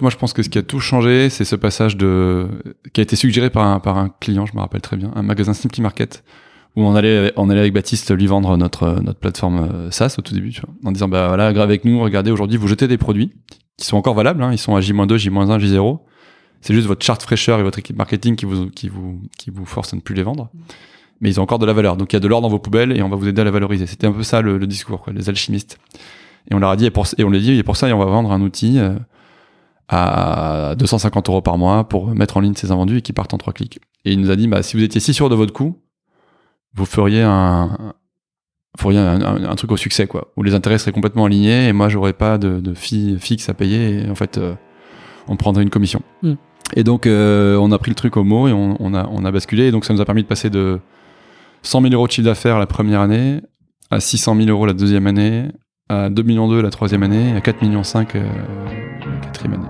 Moi, je pense que ce qui a tout changé, c'est ce passage de qui a été suggéré par un, par un client, je me rappelle très bien, un magasin Simply Market, où on allait, on allait avec Baptiste lui vendre notre, notre plateforme euh, SaaS au tout début, en disant, bah voilà, avec nous, regardez, aujourd'hui, vous jetez des produits qui sont encore valables, hein, ils sont à J-2, J-1, J0. C'est juste votre charte fraîcheur et votre équipe marketing qui vous, qui vous, qui vous force à ne plus les vendre. Mais ils ont encore de la valeur. Donc il y a de l'or dans vos poubelles et on va vous aider à la valoriser. C'était un peu ça le, discours, quoi, les alchimistes. Et on leur a dit, et, pour, et on les dit, et pour ça, on va vendre un outil euh, à 250 euros par mois pour mettre en ligne ces invendus et qui partent en trois clics. Et il nous a dit, bah, si vous étiez si sûr de votre coût, vous feriez un, feriez un, un, un truc au succès, quoi, où les intérêts seraient complètement alignés et moi, j'aurais pas de, de fee fixe à payer. Et en fait, euh, on prendrait une commission. Mm. Et donc, euh, on a pris le truc au mot et on, on, a, on a basculé. Et donc, ça nous a permis de passer de 100 000 euros de chiffre d'affaires la première année à 600 000 euros la deuxième année, à 2 millions 2 la troisième année, à 4 millions 5 euh, la quatrième année.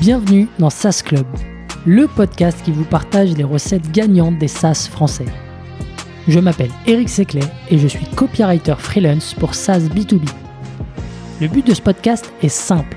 Bienvenue dans SaaS Club, le podcast qui vous partage les recettes gagnantes des SaaS français. Je m'appelle Eric Seclet et je suis copywriter freelance pour SaaS B2B. Le but de ce podcast est simple.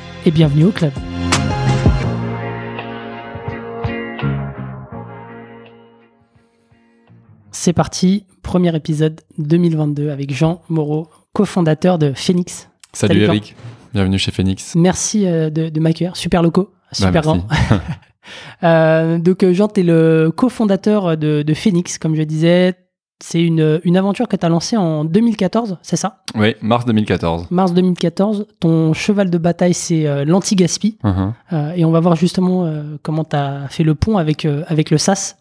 et bienvenue au club. C'est parti, premier épisode 2022 avec Jean Moreau, cofondateur de Phoenix. Salut, Salut, Eric, bienvenue chez Phoenix. Merci euh, de, de m'accueillir, super locaux, super Bah, grand. merci. Euh, donc euh, Jean, tu es le cofondateur de, de Phoenix, comme je disais. C'est une, une aventure que tu as lancée en 2014, c'est ça? Oui, mars 2014. Mars 2014. Ton cheval de bataille, c'est euh, l'anti-gaspi. Mhm. Euh, et on va voir justement euh, comment tu as fait le pont avec, avec le SaaS.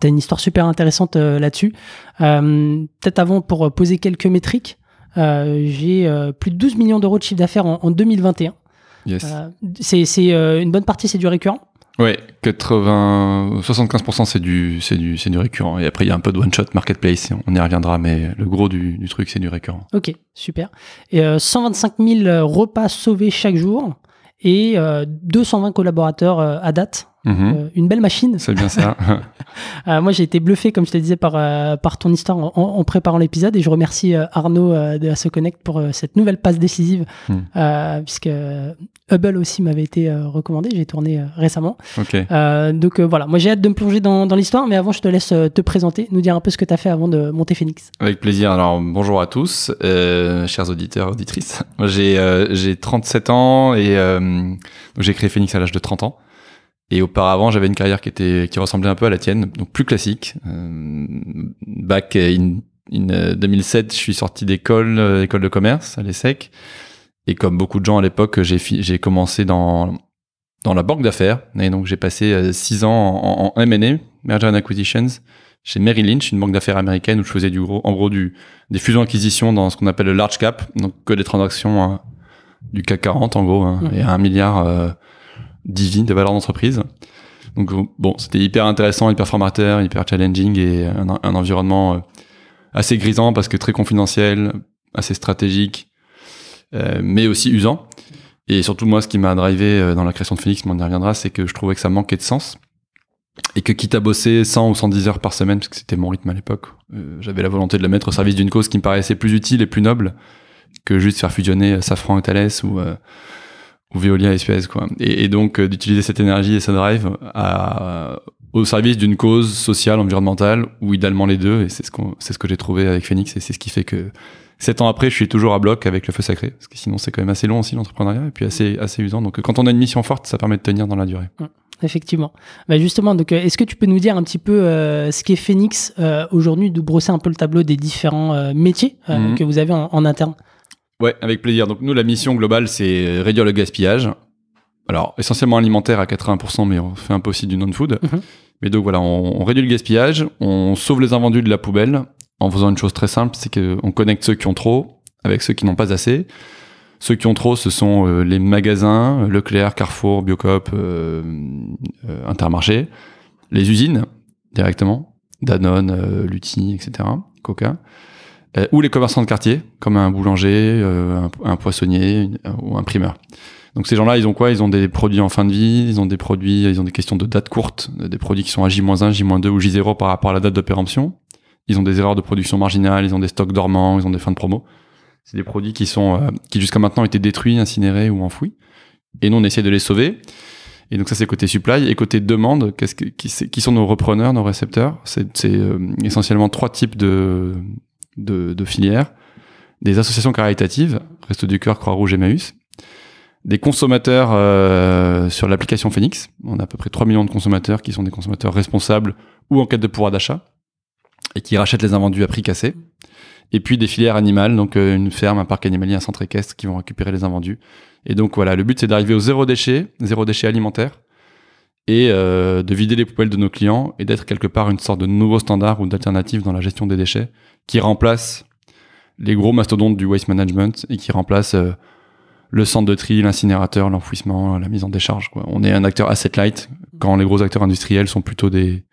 Tu as une histoire super intéressante là-dessus. Peut-être avant, pour poser quelques métriques, j'ai plus de 12 millions d'euros de chiffre d'affaires en, en 2021. Yes. C'est une bonne partie, c'est du récurrent. Ouais, 80, 75% c'est du, c'est du, c'est du récurrent. Et après, il y a un peu de one shot marketplace, on y reviendra, mais le gros du, du truc, c'est du récurrent. Ok, super. Et euh, 125 000 repas sauvés chaque jour et euh, 220 collaborateurs euh, à date. Mhm. Euh, une belle machine. C'est bien ça. Euh, moi, j'ai été bluffé, comme je te disais, par, euh, par ton histoire en, en préparant l'épisode. Et je remercie Arnaud de Asso Connect pour cette nouvelle passe décisive, Hmm. puisque Hubble aussi m'avait été recommandé. J'ai tourné récemment. ok. Euh, donc voilà, moi j'ai hâte de me plonger dans, dans l'histoire, mais avant, je te laisse te présenter, nous dire un peu ce que tu as fait avant de monter Phoenix. Avec plaisir. Alors, bonjour à tous, chers auditeurs, auditrices. J'ai, euh, j'ai 37 ans et j'ai créé Phoenix à l'âge de 30 ans. Et auparavant, j'avais une carrière qui était, qui ressemblait un peu à la tienne, donc plus classique. Euh, back in, in euh, 2007, je suis sorti d'école, euh, école de commerce à l'ESSEC. Et comme beaucoup de gens à l'époque, j'ai, j'ai commencé dans, dans la banque d'affaires. Et donc, j'ai passé euh, six ans en, en M&A, Merger and Acquisitions, chez Merrill Lynch, une banque d'affaires américaine où je faisais du gros, en gros du, des fusions-acquisitions dans ce qu'on appelle le large cap, donc que des transactions hein, du CAC 40 en gros, hein, Mhm. et un milliard euh, divi de valeur d'entreprise. Donc bon, c'était hyper intéressant, hyper formateur, hyper challenging et un, environnement euh, assez grisant parce que très confidentiel, assez stratégique, euh, mais aussi usant. Et surtout moi, ce qui m'a drivé euh, dans la création de Phoenix, mais on y reviendra, c'est que je trouvais que ça manquait de sens et que quitte à bosser 100 ou 110 heures par semaine, parce que c'était mon rythme à l'époque, j'avais la volonté de le mettre au service d'une cause qui me paraissait plus utile et plus noble que juste faire fusionner Safran et Thales ou, ou Veolia et Suez. Quoi. Et, et donc euh, d'utiliser cette énergie et ce drive à, au service d'une cause sociale, environnementale, ou idéalement les deux, et c'est ce, qu'on c'est ce que j'ai trouvé avec Phoenix, et c'est ce qui fait que sept ans après, je suis toujours à bloc avec le feu sacré, parce que sinon c'est quand même assez long aussi l'entrepreneuriat, et puis assez, assez usant. Donc euh, quand on a une mission forte, ça permet de tenir dans la durée. Effectivement. Bah justement, donc, euh, est-ce que tu peux nous dire un petit peu euh, ce qu'est Phoenix euh, aujourd'hui, de brosser un peu le tableau des différents euh, métiers euh, Mhm. que vous avez en, en interne? Ouais, avec plaisir. Donc nous, la mission globale, c'est réduire le gaspillage alors essentiellement alimentaire à 80%, mais on fait un peu aussi du non-food. Mhm. Mais donc voilà, on, on réduit le gaspillage, on sauve les invendus de la poubelle en faisant une chose très simple, c'est qu'on connecte ceux qui ont trop avec ceux qui n'ont pas assez. Ceux qui ont trop, ce sont euh, les magasins, euh, Leclerc, Carrefour, Biocop, euh, euh, Intermarché, les usines directement, Danone, euh, Lutti, etc., Coca, euh, ou les commerçants de quartier, comme un boulanger, euh, un, un poissonnier ou un primeur. Donc ces gens-là, ils ont quoi? Ils ont des produits en fin de vie, ils ont des produits, ils ont des questions de date courte, des produits qui sont à J-1, J-2 ou J0 par rapport à la date de péremption. Ils ont des erreurs de production marginales, ils ont des stocks dormants, ils ont des fins de promo. C'est des produits qui sont euh, qui jusqu'à maintenant étaient détruits, incinérés ou enfouis. Et nous, on essaie de les sauver. Et donc ça, c'est côté supply. Et côté demande, qu'est-ce que, qui, sont nos repreneurs, nos récepteurs? C'est, euh, essentiellement trois types de, de, filières. Des associations caritatives, Resto du Cœur, Croix-Rouge, Emmaüs. Des consommateurs euh, sur l'application Phoenix. On a à peu près 3 millions de consommateurs qui sont des consommateurs responsables ou en quête de pouvoir d'achat et qui rachètent les invendus à prix cassé. Et puis des filières animales, donc euh, une ferme, un parc animalier, un centre équestre qui vont récupérer les invendus. Et donc voilà, le but c'est d'arriver au zéro déchet, zéro déchet alimentaire, et euh, de vider les poubelles de nos clients et d'être quelque part une sorte de nouveau standard ou d'alternative dans la gestion des déchets qui remplace les gros mastodontes du waste management et qui remplace euh, le centre de tri, l'incinérateur, l'enfouissement, la mise en décharge. Quoi. On est un acteur asset light quand les gros acteurs industriels sont plutôt des,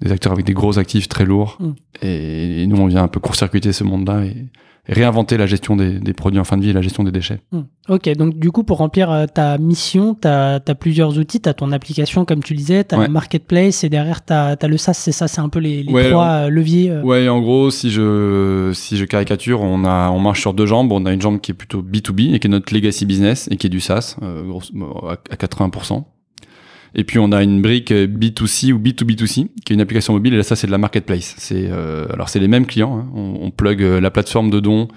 des acteurs avec des gros actifs très lourds. Mm. Et, et nous, on vient un peu court-circuiter ce monde-là et, réinventer la gestion des, des produits en fin de vie et la gestion des déchets. Hmm. Ok, donc du coup, pour remplir euh, ta mission, tu as, plusieurs outils. Tu as ton application, comme tu disais, tu as Ouais. le marketplace et derrière, tu as, le SaaS. C'est ça, c'est un peu les, les Ouais, trois euh, leviers. euh. Ouais, en gros, si je, si je caricature, on, a, on marche sur deux jambes. On a une jambe qui est plutôt B2B et qui est notre legacy business et qui est du SaaS, euh, à 80%. Et puis on a une brique euh, B2C ou B2B2C, qui est une application mobile, et là ça c'est de la marketplace. C'est euh, alors c'est les mêmes clients. hein. On, on plug euh, la plateforme de dons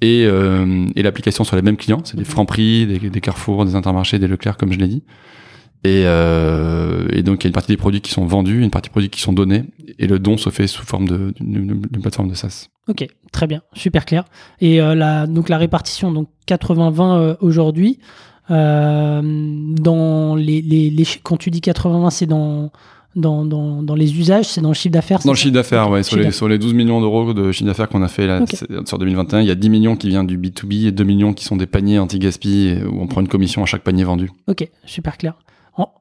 et, euh, et l'application sur les mêmes clients. C'est des Mhm. Franprix, des, des Carrefour, des Intermarchés, des Leclerc, comme je l'ai dit. Et, euh, et donc il y a une partie des produits qui sont vendus, une partie des produits qui sont donnés, et le don se fait sous forme d'une d'une plateforme de SaaS. Ok, très bien, super clair. Et euh, la, donc la répartition, donc 80-20 euh, aujourd'hui. Euh, dans les, les, les chi- quand tu dis 80-20, c'est dans, dans, dans, dans les usages, c'est dans le chiffre d'affaires Dans le chiffre d'affaires, ouais, sur sur les 12 millions d'euros de chiffre d'affaires qu'on a fait là, sur 2021, il y a 10 millions qui viennent du B2B et 2 millions qui sont des paniers anti-gaspi où on prend une commission à chaque panier vendu. Ok, super clair.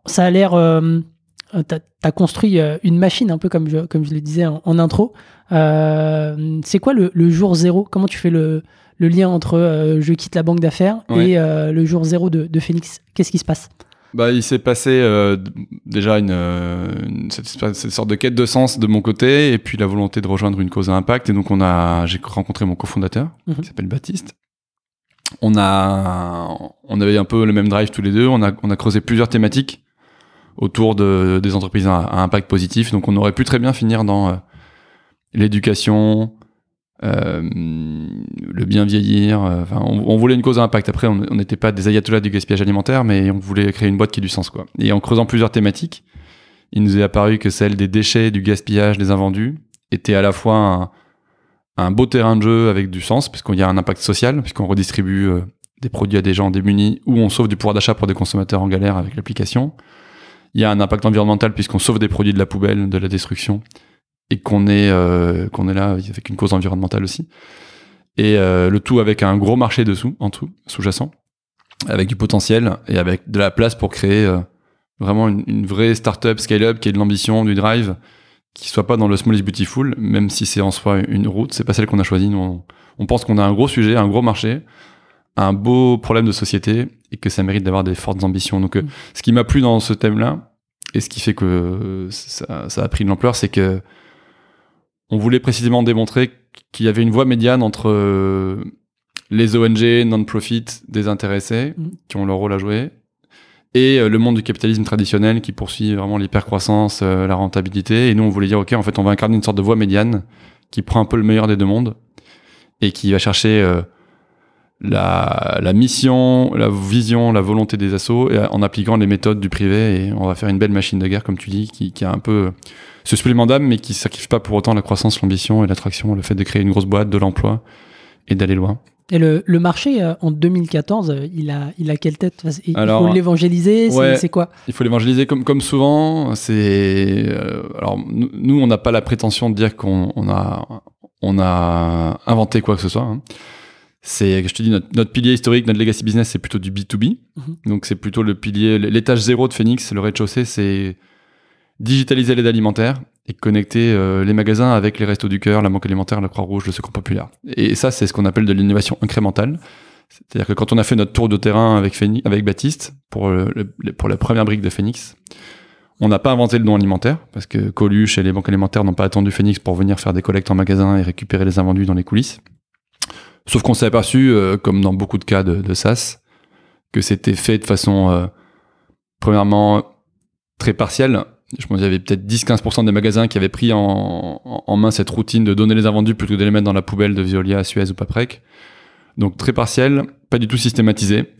Ça a l'air. Euh, T'as as construit euh, une machine, un peu comme je, comme je le disais en, en intro. Euh, c'est quoi le, le jour zéro? Comment tu fais le, le lien entre euh, je quitte la banque d'affaires Ouais. et euh, le jour zéro de, de Phoenix Qu'est-ce qui se passe? Bah, il s'est passé euh, déjà une, une- cette, sorte de quête de sens de mon côté et puis la volonté de rejoindre une cause à impact. Et donc on a, j'ai rencontré mon cofondateur Mhm. qui s'appelle Baptiste. On a, on avait un peu le même drive tous les deux. On a, on a creusé plusieurs thématiques autour de, des entreprises à, à impact positif. Donc on aurait pu très bien finir dans l'éducation, le bien vieillir. euh, on, voulait une cause à impact. Après, on n'était pas des ayatollahs du gaspillage alimentaire, mais on voulait créer une boîte qui ait du sens, quoi. Et en creusant plusieurs thématiques, il nous est apparu que celle des déchets, du gaspillage, des invendus était à la fois un, un beau terrain de jeu avec du sens, puisqu'il y a un impact social, puisqu'on redistribue euh, des produits à des gens démunis, ou on sauve du pouvoir d'achat pour des consommateurs en galère avec l'application. Il y a un impact environnemental puisqu'on sauve des produits de la poubelle, de la destruction, et qu'on est, euh, qu'on est là avec une cause environnementale aussi. Et euh, le tout avec un gros marché dessous, en dessous, sous-jacent, avec du potentiel et avec de la place pour créer euh, vraiment une, une vraie startup scale-up qui ait de l'ambition, du drive, qui soit pas dans le small is beautiful, même si c'est en soi une route, c'est pas celle qu'on a choisie. Nous, on, on pense qu'on a un gros sujet, un gros marché, un beau problème de société et que ça mérite d'avoir des fortes ambitions. Donc, euh, Mm. ce qui m'a plu dans ce thème-là et ce qui fait que ça, ça a pris de l'ampleur, c'est que on voulait précisément démontrer qu'il y avait une voie médiane entre euh, les ONG, non-profit, désintéressés, Mm. qui ont leur rôle à jouer, et euh, le monde du capitalisme traditionnel qui poursuit vraiment l'hypercroissance, euh, la rentabilité. Et nous, on voulait dire, OK, en fait, on va incarner une sorte de voie médiane qui prend un peu le meilleur des deux mondes et qui va chercher la, la mission, la vision, la volonté des assos et, en appliquant les méthodes du privé. Et on va faire une belle machine de guerre, comme tu dis, qui, qui a un peu ce supplément d'âme, mais qui sacrifie pas pour autant la croissance, l'ambition et l'attraction, le fait de créer une grosse boîte, de l'emploi et d'aller loin. Et le, le marché euh, en 2014, euh, il a, il a quelle tête? Il Alors, faut l'évangéliser c'est- ouais. C'est quoi? Il faut l'évangéliser comme, comme souvent. C'est euh, alors nous, on n'a pas la prétention de dire qu'on on a on a inventé quoi que ce soit. hein. C'est, je te dis, notre, notre pilier historique, notre legacy business, c'est plutôt du B2B. Mhm. Donc c'est plutôt le pilier, l'étage zéro de Phoenix, le rez-de-chaussée, c'est digitaliser l'aide alimentaire et connecter euh, les magasins avec les restos du cœur, la banque alimentaire, la Croix-Rouge, le Secours populaire. Et ça, c'est ce qu'on appelle de l'innovation incrémentale. C'est-à-dire que quand on a fait notre tour de terrain avec, avec Baptiste, le- pour la première brique de Phoenix, on n'a pas inventé le don alimentaire, parce que Coluche et les banques alimentaires n'ont pas attendu Phoenix pour venir faire des collectes en magasin et récupérer les invendus dans les coulisses. Sauf qu'on s'est aperçu, euh, comme dans beaucoup de cas de, de SaaS, que c'était fait de façon, euh, premièrement, très partielle. Je pense qu'il y avait peut-être 10-15% des magasins qui avaient pris en, main cette routine de donner les invendus plutôt que de les mettre dans la poubelle de Veolia, Suez ou Paprec. Donc très partiel, pas du tout systématisé.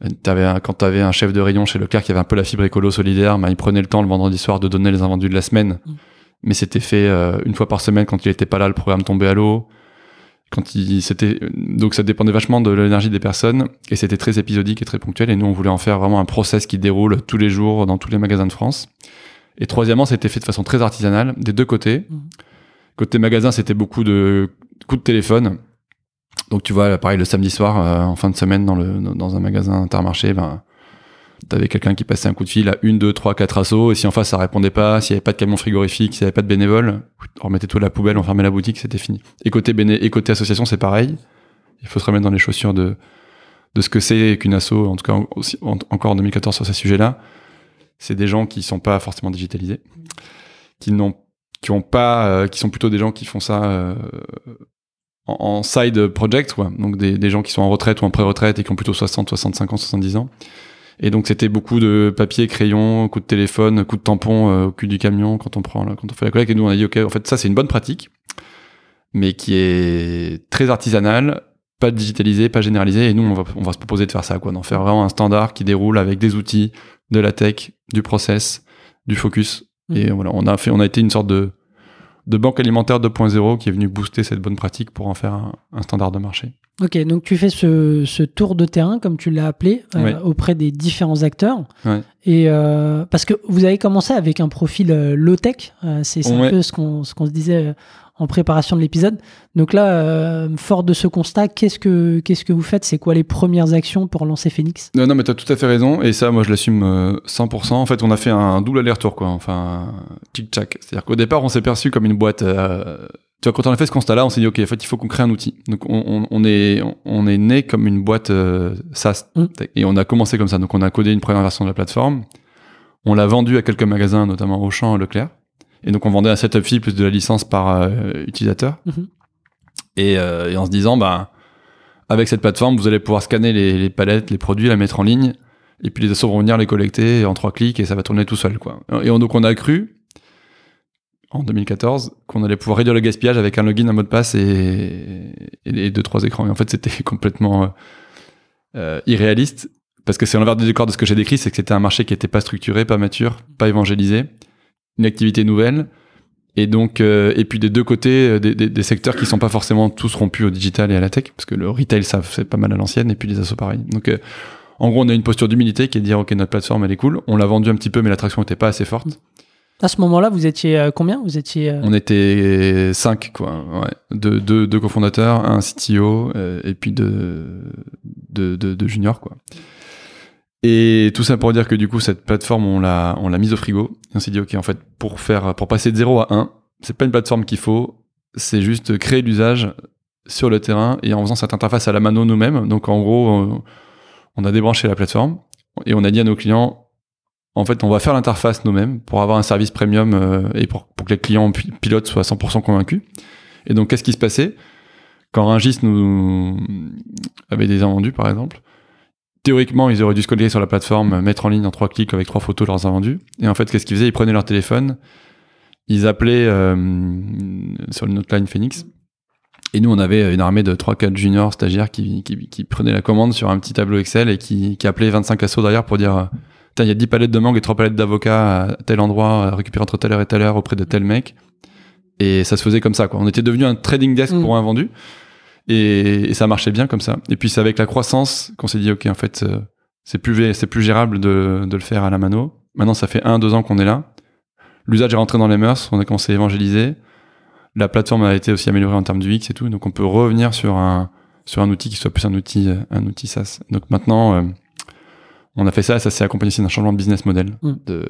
Un- quand tu avais un chef de rayon chez Leclerc qui avait un peu la fibre écolo solidaire, bah, il prenait le temps le vendredi soir de donner les invendus de la semaine. Mm. Mais c'était fait euh, une fois par semaine quand il était pas là, le programme tombait à l'eau. Quand il c'était donc ça dépendait vachement de l'énergie des personnes et c'était très épisodique et très ponctuel et nous on voulait en faire vraiment un process qui déroule tous les jours dans tous les magasins de France. Et troisièmement, c'était fait de façon très artisanale des deux côtés. Mhm. Côté magasin, c'était beaucoup de coups de téléphone. Donc tu vois, pareil, le samedi soir, euh, en fin de semaine, dans, le, dans un magasin intermarché, ben, t'avais quelqu'un qui passait un coup de fil à une, deux, trois, quatre assos, et si en face ça répondait pas, s'il y avait pas de camion frigorifique, s'il y avait pas de bénévoles, on remettait tout à la poubelle, on fermait la boutique, c'était fini. Et côté, béné et côté association, c'est pareil. Il faut se remettre dans les chaussures de, de ce que c'est qu'une asso, en tout cas encore en 2014 sur ces sujets-là. C'est des gens qui sont pas forcément digitalisés, qui n'ont qui ont pas, euh, qui sont plutôt des gens qui font ça euh, en side project, quoi. Donc des, des gens qui sont en retraite ou en pré-retraite et qui ont plutôt 60, 65 ans, 70 ans. Et donc c'était beaucoup de papier, crayon, coup de téléphone, coup de tampon euh, au cul du camion quand on prend, quand on fait la collecte. Et nous on a dit ok, en fait ça c'est une bonne pratique, mais qui est très artisanale, pas digitalisée, pas généralisée. Et nous on va, on va se proposer de faire ça, quoi, d'en faire vraiment un standard qui déroule avec des outils, de la tech, du process, du focus. Mhm. Et voilà, on a fait, on a été une sorte de de banque alimentaire 2.0 qui est venu booster cette bonne pratique pour en faire un, un standard de marché. Ok, donc tu fais ce, ce tour de terrain, comme tu l'as appelé, euh, Ouais. auprès des différents acteurs. Ouais. Et euh, parce que vous avez commencé avec un profil euh, low-tech, c'est un peu ce qu'on se disait en préparation de l'épisode. Donc là, euh, fort de ce constat, qu'est-ce que qu'est-ce que vous faites? C'est quoi les premières actions pour lancer Phoenix? Non, non, mais t'as tout à fait raison, et ça, moi, je l'assume euh, 100%. En fait, on a fait un double aller-retour, quoi. Enfin, tic-tac. C'est-à-dire qu'au départ, on s'est perçu comme une boîte. euh, Tu vois, quand on a fait ce constat-là, on s'est dit, ok, en fait, il faut qu'on crée un outil. Donc, on, on, on est, on est né comme une boîte euh, SaaS, Mm. et on a commencé comme ça. Donc, on a codé une première version de la plateforme. On l'a vendue à quelques magasins, notamment Auchan et Leclerc. Et donc, on vendait un setup fee plus de la licence par euh, utilisateur. Mhm. et, euh, et en se disant, bah, avec cette plateforme, vous allez pouvoir scanner les, les palettes, les produits, la mettre en ligne, et puis les assos vont venir les collecter en trois clics et ça va tourner tout seul, quoi. Et on- donc on a cru, en 2014, qu'on allait pouvoir réduire le gaspillage avec un login, un mot de passe et, et deux, trois écrans. Et en fait, c'était complètement euh, euh, irréaliste, parce que c'est l'envers du décor de ce que j'ai décrit, c'est que c'était un marché qui était pas structuré, pas mature, pas évangélisé, une activité nouvelle, et donc, euh, et puis des deux côtés, des, secteurs qui sont pas forcément tous rompus au digital et à la tech, parce que le retail, ça c'est pas mal à l'ancienne, et puis les assos pareil. Donc, en gros, on a une posture d'humilité qui est de dire, ok, notre plateforme, elle est cool. On l'a vendue un petit peu, mais l'attraction n'était pas assez forte. À ce moment-là, vous étiez euh, combien? Vous étiez euh, On était cinq, quoi. Ouais. Deux, deux, deux cofondateurs, un CTO, euh, et puis deux, juniors, quoi. Et tout ça pour dire que du coup, cette plateforme, on l'a, on l'a mise au frigo. On s'est dit, OK, en fait, pour faire, pour passer de 0 à 1, c'est pas une plateforme qu'il faut, c'est juste créer l'usage sur le terrain et en faisant cette interface à la mano nous-mêmes. Donc, en gros, on a débranché la plateforme et on a dit à nos clients, en fait, on va faire l'interface nous-mêmes pour avoir un service premium euh, et pour, que les clients pi- pilotes soient 100% convaincus. Et donc, qu'est-ce qui se passait? Quand Rungis nous avait des invendus, par exemple Théoriquement, ils auraient dû se coller sur la plateforme, mettre en ligne en trois clics avec trois photos leurs invendus. Et en fait, qu'est-ce qu'ils faisaient? Ils prenaient leur téléphone, ils appelaient euh, sur une autre line Phoenix. Et nous, on avait une armée de 3-4 juniors stagiaires qui, prenaient la commande sur un petit tableau Excel et qui, appelaient 25 assos derrière pour dire il y a 10 palettes de mangue et 3 palettes d'avocats à tel endroit, à récupérer entre telle heure et telle heure auprès de tel mec. Et ça se faisait comme ça, quoi. On était devenu un trading desk Mm. pour un vendu. Et, et ça marchait bien comme ça. Et puis c'est avec la croissance qu'on s'est dit, ok, en fait, euh, c'est plus, c'est plus gérable de, de le faire à la mano. Maintenant, ça fait un, deux ans qu'on est là. L'usage est rentré dans les mœurs, on a commencé à évangéliser. La plateforme a été aussi améliorée en termes du X et tout, donc on peut revenir sur un, sur un outil qui soit plus un outil, euh, un outil SaaS. Donc maintenant, euh, on a fait ça, ça s'est accompagné aussi d'un changement de business model. Mm. De,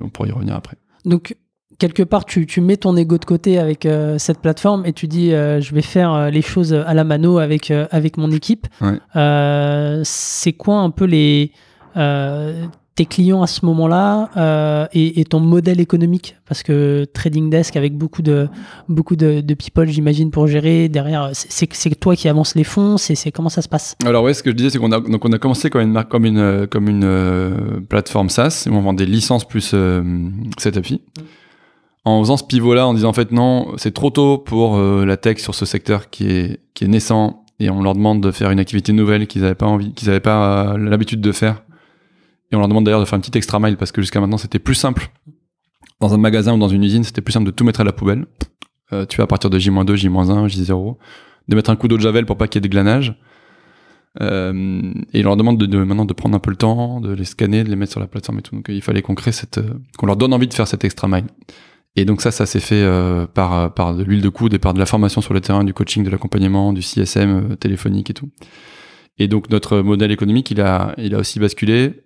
on pourra y revenir après. Donc, quelque part, tu, tu mets ton ego de côté avec euh, cette plateforme et tu dis euh, je vais faire euh, les choses à la mano avec, avec mon équipe. Ouais. C'est quoi un peu les, tes clients à ce moment-là euh, et, ton modèle économique Parce que Trading Desk, avec beaucoup de, beaucoup de, people, j'imagine, pour gérer, derrière, c'est- toi qui avances les fonds, c'est comment ça se passe? Alors ouais, ce que je disais, c'est qu'on a donc on a commencé comme une comme une comme une euh, plateforme SaaS où on vend des licences plus euh, setup. En faisant ce pivot-là, en disant en fait non, c'est trop tôt pour euh, la tech sur ce secteur qui est qui est naissant et on leur demande de faire une activité nouvelle qu'ils n'avaient pas envie, qu'ils n'avaient pas l'habitude de faire. Et on leur demande d'ailleurs de faire un petit extra mile parce que jusqu'à maintenant c'était plus simple dans un magasin ou dans une usine, c'était plus simple de tout mettre à la poubelle. Euh, tu vas à partir de J-2, J-1, J0, de mettre un coup d'eau de javel pour pas qu'il y ait de glanage. Euh, et il leur demande de, de- maintenant de prendre un peu le temps, de les scanner, de les mettre sur la plateforme et tout. Donc euh, il fallait qu'on crée cette, qu'on leur donne envie de faire cet extra mile. Et donc ça, ça s'est fait par de l'huile de coude et par de la formation sur le terrain, du coaching, de l'accompagnement, du CSM téléphonique et tout. Et donc notre modèle économique, il a aussi basculé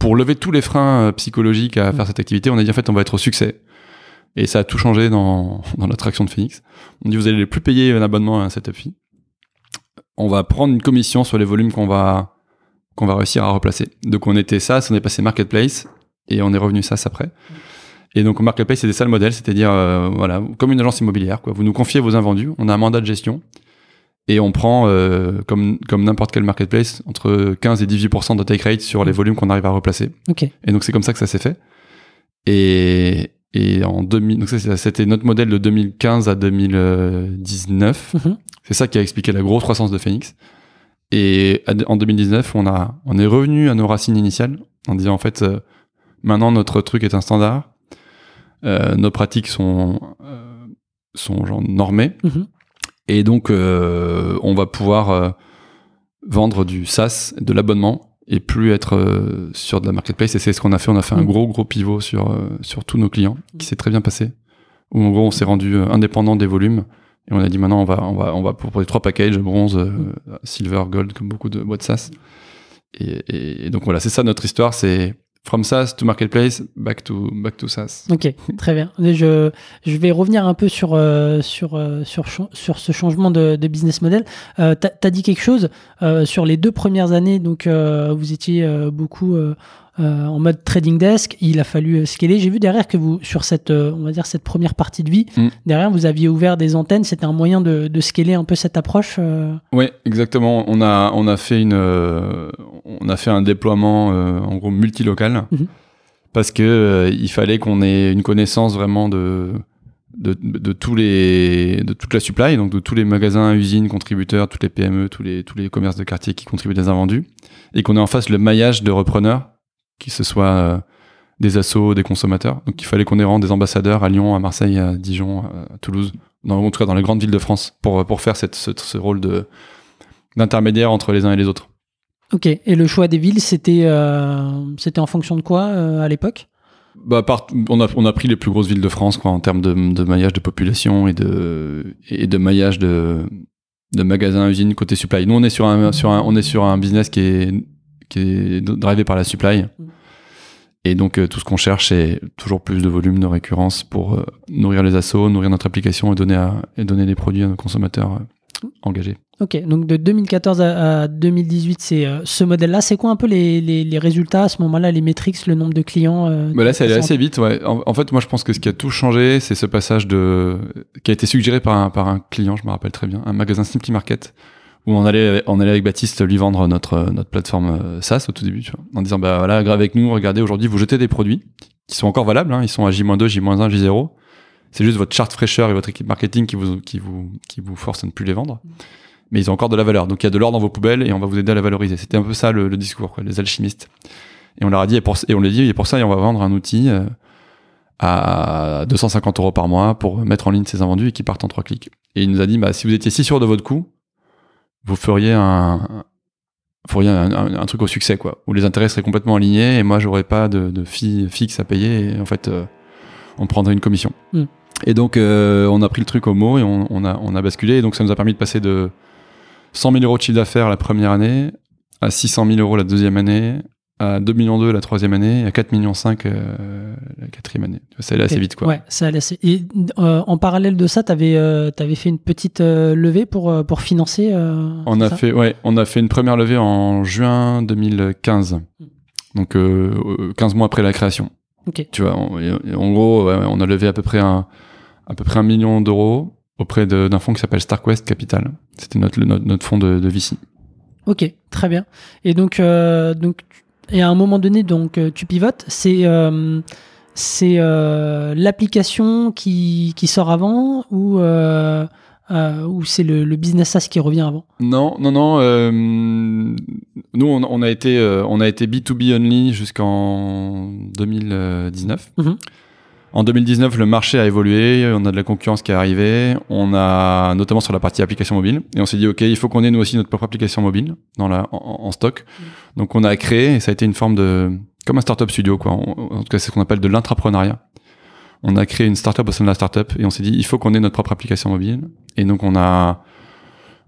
pour lever tous les freins euh, psychologiques à faire cette activité. On a dit en fait on va être au succès. Et ça a tout changé dans, dans notre action de Phoenix. On dit vous allez plus payer un abonnement à un setup fee on va prendre une commission sur les volumes qu'on va qu'on va réussir à replacer. Donc on était SaaS, on est passé marketplace et on est revenu SaaS après. Et donc marketplace c'était ça le modèle, c'est-à-dire euh, voilà comme une agence immobilière quoi. Vous nous confiez vos invendus, on a un mandat de gestion et on prend euh, comme comme n'importe quel marketplace entre 15 et 18% de take rate sur les volumes qu'on arrive à replacer. Et donc c'est comme ça que ça s'est fait. Et et en 2000 donc c'était notre modèle de 2015 à 2019. Mhm. C'est ça qui a expliqué la grosse croissance de Phoenix. Et en 2019, on, a, on est revenu à nos racines initiales en disant en fait, euh, maintenant notre truc est un standard, euh, nos pratiques sont, euh, sont genre normées, Mhm. Et donc euh, on va pouvoir euh, vendre du SaaS, de l'abonnement, et plus être euh, sur de la marketplace. Et c'est ce qu'on a fait. On a fait un Mhm. gros gros pivot sur, sur tous nos clients, qui s'est très bien passé. Où en gros on s'est rendu indépendant des volumes. Et on a dit maintenant on va on va on va pour, pour les trois packages bronze, euh, silver, gold comme beaucoup de boîtes SaaS. Et, et- et donc voilà, c'est ça notre histoire, c'est from SaaS to marketplace, back to back to SaaS. Ok, très bien. Je, je vais revenir un peu sur, euh, sur, euh, sur, sur ce changement de, de business model. Euh, tu as, dit quelque chose euh, sur les deux premières années, donc vous étiez beaucoup euh, en mode trading desk, il a fallu euh, scaler. J'ai vu derrière que vous, sur cette, euh, on va dire cette première partie de vie, Mm. derrière vous aviez ouvert des antennes, c'était un moyen de, de scaler un peu cette approche. euh, Ouais, exactement. On a on a fait une on a fait un déploiement en gros multilocal Mhm. parce que il fallait qu'on ait une connaissance vraiment de de, de tous les de toute la supply donc de tous les magasins, usines, contributeurs, toutes les PME, tous les tous les commerces de quartier qui contribuent des invendus et qu'on ait en face le maillage de repreneurs qui ce soit euh, des assos, des consommateurs. Donc il fallait qu'on ait vraiment des ambassadeurs à Lyon, à Marseille, à Dijon, à Toulouse, dans, en tout cas dans les grandes villes de France pour pour faire cette, ce, ce rôle de d'intermédiaire entre les uns et les autres. Ok, et le choix des villes, c'était euh, c'était en fonction de quoi euh, à l'époque? Bah, on, a, on a pris les plus grosses villes de France quoi, en termes de, de maillage de population et de, et de maillage de, de magasins, usines côté supply. Nous, on est sur un, sur un, on est sur un business qui est, qui est drivé par la supply. Et donc, euh, tout ce qu'on cherche, c'est toujours plus de volume, de récurrence pour euh, nourrir les assos, nourrir notre application et donner, à, et donner des produits à nos consommateurs euh, engagés. Ok, donc de 2014 à, à 2018, c'est ce modèle-là. C'est quoi un peu les, les, les résultats à ce moment-là, les métriques, le nombre de clients Bah là, ça allait assez vite, ouais. En, en fait, moi, je pense que ce qui a tout changé, c'est ce passage de qui a été suggéré par un, par un client, je me rappelle très bien, un magasin Simply Market, où on allait, on allait avec Baptiste lui vendre notre notre plateforme euh, SaaS au tout début, tu vois, en disant bah voilà, avec nous, regardez, aujourd'hui, vous jetez des produits qui sont encore valables, hein, ils sont à J-2, J-1, J0. C'est juste votre charte fraîcheur et votre équipe marketing qui vous qui vous qui vous force à ne plus les vendre. Mais ils ont encore de la valeur. Donc il y a de l'or dans vos poubelles et on va vous aider à la valoriser. C'était un peu ça le, discours, quoi, les alchimistes. Et on leur a dit, et, et on les dit, et pour ça, on va vendre un outil euh, à 250 euros par mois pour mettre en ligne ces invendus et qui partent en trois clics. Et il nous a dit, bah, si vous étiez si sûr de votre coût, vous feriez un, feriez un, un- un truc au succès, quoi, où les intérêts seraient complètement alignés et moi, j'aurais pas de, de fee fixe à payer. Et en fait, euh, on prendrait une commission. Mm. Et donc, euh, on a pris le truc au mot et on, on a, on a basculé. Et donc, ça nous a permis de passer de 100 000 euros de chiffre d'affaires la première année à 600 000 euros la deuxième année, à 2 millions 2 la troisième année, à 4 millions 5 euh, la quatrième année. Ça allait assez vite, quoi. Ouais, ça allait assez. Et euh, en parallèle de ça, t'avais euh, t'avais fait une petite euh, levée pour euh, pour financer. euh, On a fait, ouais, on a fait une première levée en juin 2015. Donc, euh, euh, 15 mois après la création. Ok. Tu vois, en, gros, ouais, on a levé à peu près un, à peu près un million d'euros auprès de- d'un fonds qui s'appelle StarQuest Capital. C'était notre, notre, notre fonds de, de VC. Ok, très bien. Et donc euh, donc tu- et à un moment donné, donc euh, tu pivotes. C'est euh, c'est euh, l'application qui qui sort avant ou euh, euh, ou c'est le, le business SaaS qui revient avant? Non, non, non. nous, on, on a été, on a été B2B only jusqu'en 2019. Mhm. En 2019, le marché a évolué, on a de la concurrence qui est arrivée, on a notamment sur la partie application mobile, et on s'est dit ok, il faut qu'on ait nous aussi notre propre application mobile dans la, en, en stock. Donc on a créé, et ça a été une forme de comme un startup studio quoi. On- en tout cas, c'est ce qu'on appelle de l'intrapreneuriat. On a créé une startup au sein de la startup, et on s'est dit il faut qu'on ait notre propre application mobile. Et donc on a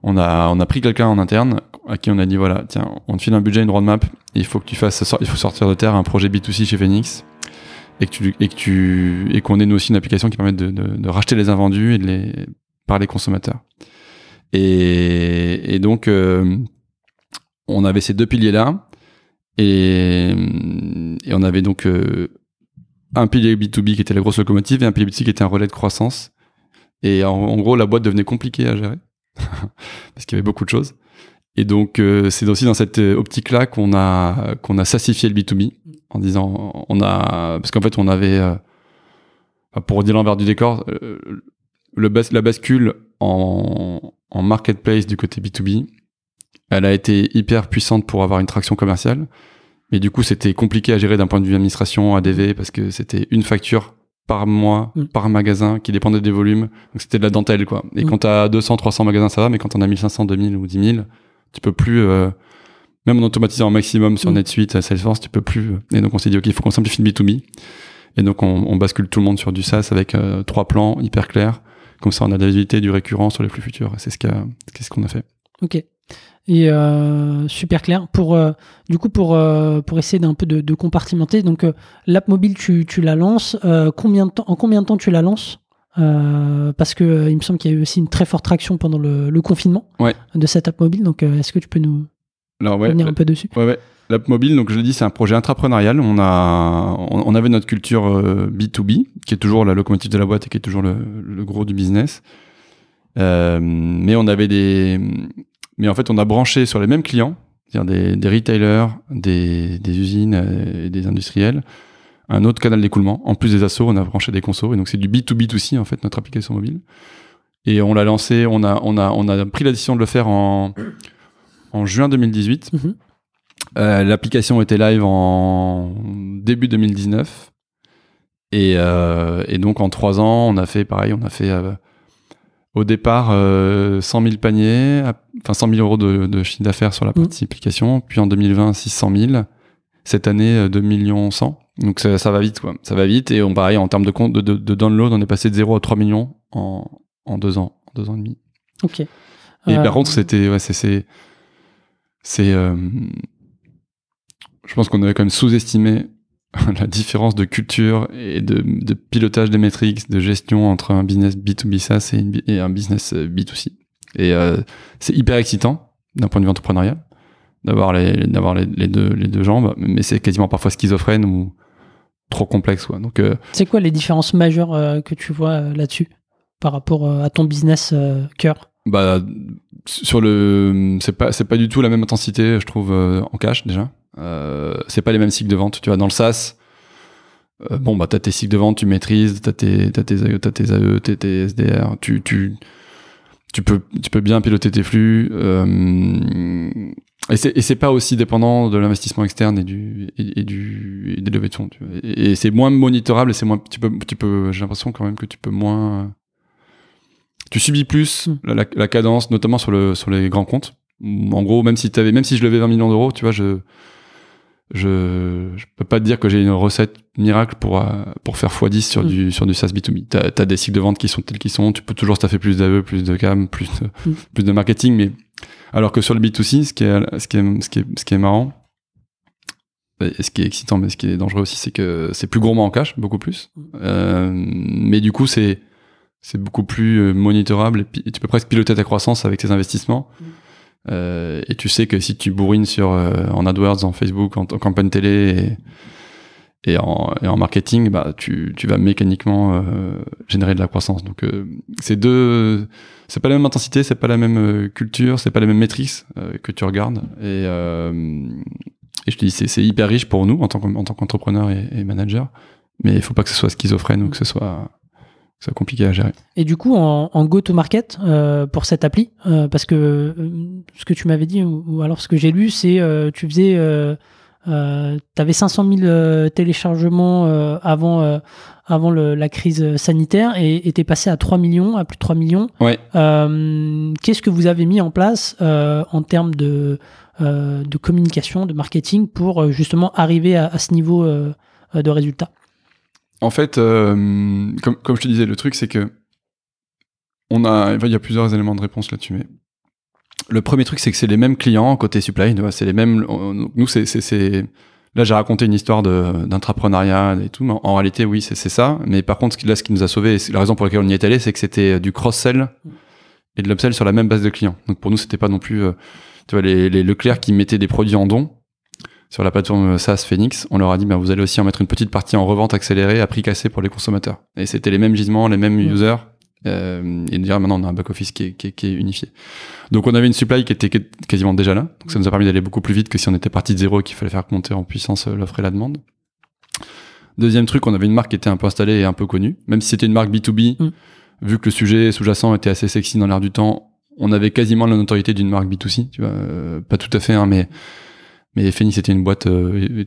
on a, on a pris quelqu'un en interne à qui on a dit voilà, tiens, on te file un budget, une roadmap, il faut que tu fasses, il faut sortir de terre un projet B2C chez Phoenix et que tu, et qu'on ait nous aussi une application qui permette de, racheter les invendus et de les, par les consommateurs. Et, donc, euh, on avait ces deux piliers-là et, et on avait donc euh, un pilier B2B qui était la grosse locomotive et un pilier B2C qui était un relais de croissance. Et en gros, la boîte devenait compliquée à gérer parce qu'il y avait beaucoup de choses. Et donc, euh, c'est aussi dans cette euh, optique-là qu'on a qu'on a sassifié le B2B en disant, on a parce qu'en fait, on avait, euh, enfin, pour dire l'envers du décor, euh, le bas- la bascule en, en marketplace du côté B2B, elle a été hyper puissante pour avoir une traction commerciale. Mais du coup, c'était compliqué à gérer d'un point de vue administration, ADV, parce que c'était une facture par mois, Mm. par magasin, qui dépendait des volumes. Donc c'était de la dentelle, quoi. Et Mm. quand t'as 200, 300 magasins, ça va, mais quand t'en as 1500, 2000 ou 10 000, tu peux plus, euh, même en automatisant un maximum sur Mm. NetSuite, Salesforce, tu peux plus. Et donc on s'est dit, OK, il faut qu'on simplifie le B2B. Et donc on, on bascule tout le monde sur du SaaS avec euh, trois plans hyper clairs. Comme ça, on a de la visibilité du récurrent sur les flux futurs. C'est ce qu'a- c'est ce qu'on a fait. Ok. Et euh, super clair. Pour euh, du coup pour euh, pour essayer d'un peu de, de compartimenter. Donc euh, l'app mobile tu, tu la lances. euh, combien de temps en combien de temps tu la lances? Euh, Parce que euh, il me semble qu'il y a eu aussi une très forte traction pendant le, le confinement Ouais. de cette app mobile. Donc euh, est-ce que tu peux nous Alors ouais, revenir un peu dessus? Ouais. L'app mobile, donc je l'ai dit, c'est un projet intrapreneurial. On a, on, on avait notre culture euh, B2B, qui est toujours la locomotive de la boîte et qui est toujours le, le gros du business. Mais on avait des, mais en fait, on a branché sur les mêmes clients, c'est-à-dire des, des retailers, des, des usines et des industriels, un autre canal d'écoulement. En plus des assos, on a branché des consos. Et donc, c'est du B2B2C, en fait, notre application mobile. Et on l'a lancé, on a, on a, on a pris la décision de le faire en, en juin 2018. Mhm. Euh, L'application était live en début 2019. Et, euh, et donc en trois ans, on a fait pareil, on a fait euh, au départ euh, 100 000 paniers, enfin 100 000 euros de, de chiffre d'affaires sur la Mhm. partie application, puis en 2020 600 000, cette année euh, 2 millions 100. Donc ça, ça va vite quoi, ça va vite et on pareil en termes de compte de, de, de download, on est passé de 0 à 3 millions en, en deux ans, en deux ans et demi. Ok. Et Euh, par contre, c'était, ouais, c'est, c'est, euh, je pense qu'on avait quand même sous-estimé la différence de culture et de, de pilotage des métriques, de gestion entre un business B2B SaaS et, une et un business euh, B2C. Et euh, c'est hyper excitant d'un point de vue entrepreneurial d'avoir les, d'avoir les, les deux, les deux jambes, mais c'est quasiment parfois schizophrène ou trop complexe, quoi. Donc, euh, C'est quoi les différences majeures euh, que tu vois euh, là-dessus par rapport à ton business cœur? Bah sur le c'est pas c'est pas du tout la même intensité je trouve en cash déjà. Euh, c'est pas les mêmes cycles de vente. Tu vois dans le SaaS euh, bon bah t'as tes cycles de vente, tu maîtrises, t'as tes t'as tes AE, t'as tes AE, t'as tes SDR, tu tu tu peux tu peux bien piloter tes flux euh, et c'est et c'est pas aussi dépendant de l'investissement externe et du et, et du et des levées de fonds. Tu vois. Et, et c'est moins monitorable et c'est moins tu peux tu peux j'ai l'impression quand même que tu peux moins tu subis plus la, la- la cadence, notamment sur, le, sur les grands comptes. En gros, même si t'avais, même si je levais 20 millions d'euros, tu vois, je, je, je peux pas te dire que j'ai une recette miracle pour, euh, pour faire x10 sur Mm. du, sur du SaaS B2B. T'as, t'as des cycles de vente qui sont tels qu'ils sont. Tu peux toujours staffer plus d'AE, plus de cam, plus de, Mm. plus de marketing, mais alors que sur le B2C, ce qui est, ce qui est, ce qui est, ce qui est marrant, et ce qui est excitant, mais ce qui est dangereux aussi, c'est que c'est plus gourmand en cash, beaucoup plus. Mm. Euh, mais du coup, c'est, c'est beaucoup plus euh, monitorable et tu peux presque piloter ta croissance avec tes investissements. Mm. Euh, et tu sais que si tu bourrines sur euh, en AdWords, en Facebook, en, en campagne télé et, et, en, et en marketing, bah tu, vas mécaniquement euh, générer de la croissance. Donc euh, c'est deux, c'est pas la même intensité, c'est pas la même euh, culture, c'est pas la même maîtrise euh, que tu regardes. Et, je te dis, c'est, hyper riche pour nous en tant, qu'en- en tant qu'entrepreneur et, et manager, mais il faut pas que ce soit schizophrène ou que ce soit, compliqué à gérer. Et du coup, en, go-to-market pour cette appli, parce que ce que tu m'avais dit, ou, ou alors ce que j'ai lu, c'est tu faisais, euh, euh, avais 500 000 euh, téléchargements euh, avant, euh, avant le- la crise sanitaire et était passé à 3 millions, à plus de 3 millions. Ouais. Euh, Qu'est-ce que vous avez mis en place en termes de, de communication, de marketing pour justement arriver à, à ce niveau de résultat En fait, comme, comme je te disais, le truc, c'est que on a, il y a plusieurs éléments de réponse là-dessus. Mais le premier truc, c'est que c'est les mêmes clients côté supply. tu vois, C'est les mêmes. on- nous, c'est, c'est, c'est- là, j'ai raconté une histoire de, d'entrepreneuriat et tout. Mais en, en réalité, oui, c'est, c'est ça. Mais par contre, là, ce qui nous a sauvé, et la raison pour laquelle on y est allé, c'est que c'était du cross-sell et de l'upsell sur la même base de clients. Donc pour nous, c'était pas non plus, euh, tu vois, les, les Leclerc qui mettaient des produits en don sur la plateforme SaaS Phoenix, on leur a dit, ben, vous allez aussi en mettre une petite partie en revente accélérée à prix cassé pour les consommateurs. Et c'était les mêmes gisements, les mêmes Mm. users. Euh, et déjà maintenant on a un back office qui est, qui, est, qui est unifié. Donc on avait une supply qui était quasiment déjà là. Donc ça nous a permis d'aller beaucoup plus vite que si on était parti de zéro et qu'il fallait faire monter en puissance euh, l'offre et la demande. Deuxième truc, on avait une marque qui était un peu installée et un peu connue. Même si c'était une marque B2B, Mm. vu que le sujet sous-jacent était assez sexy dans l'air du temps, on avait quasiment la notoriété d'une marque B2C. Tu vois, euh, pas tout à fait, hein, mais mais Phoenix était une boîte euh,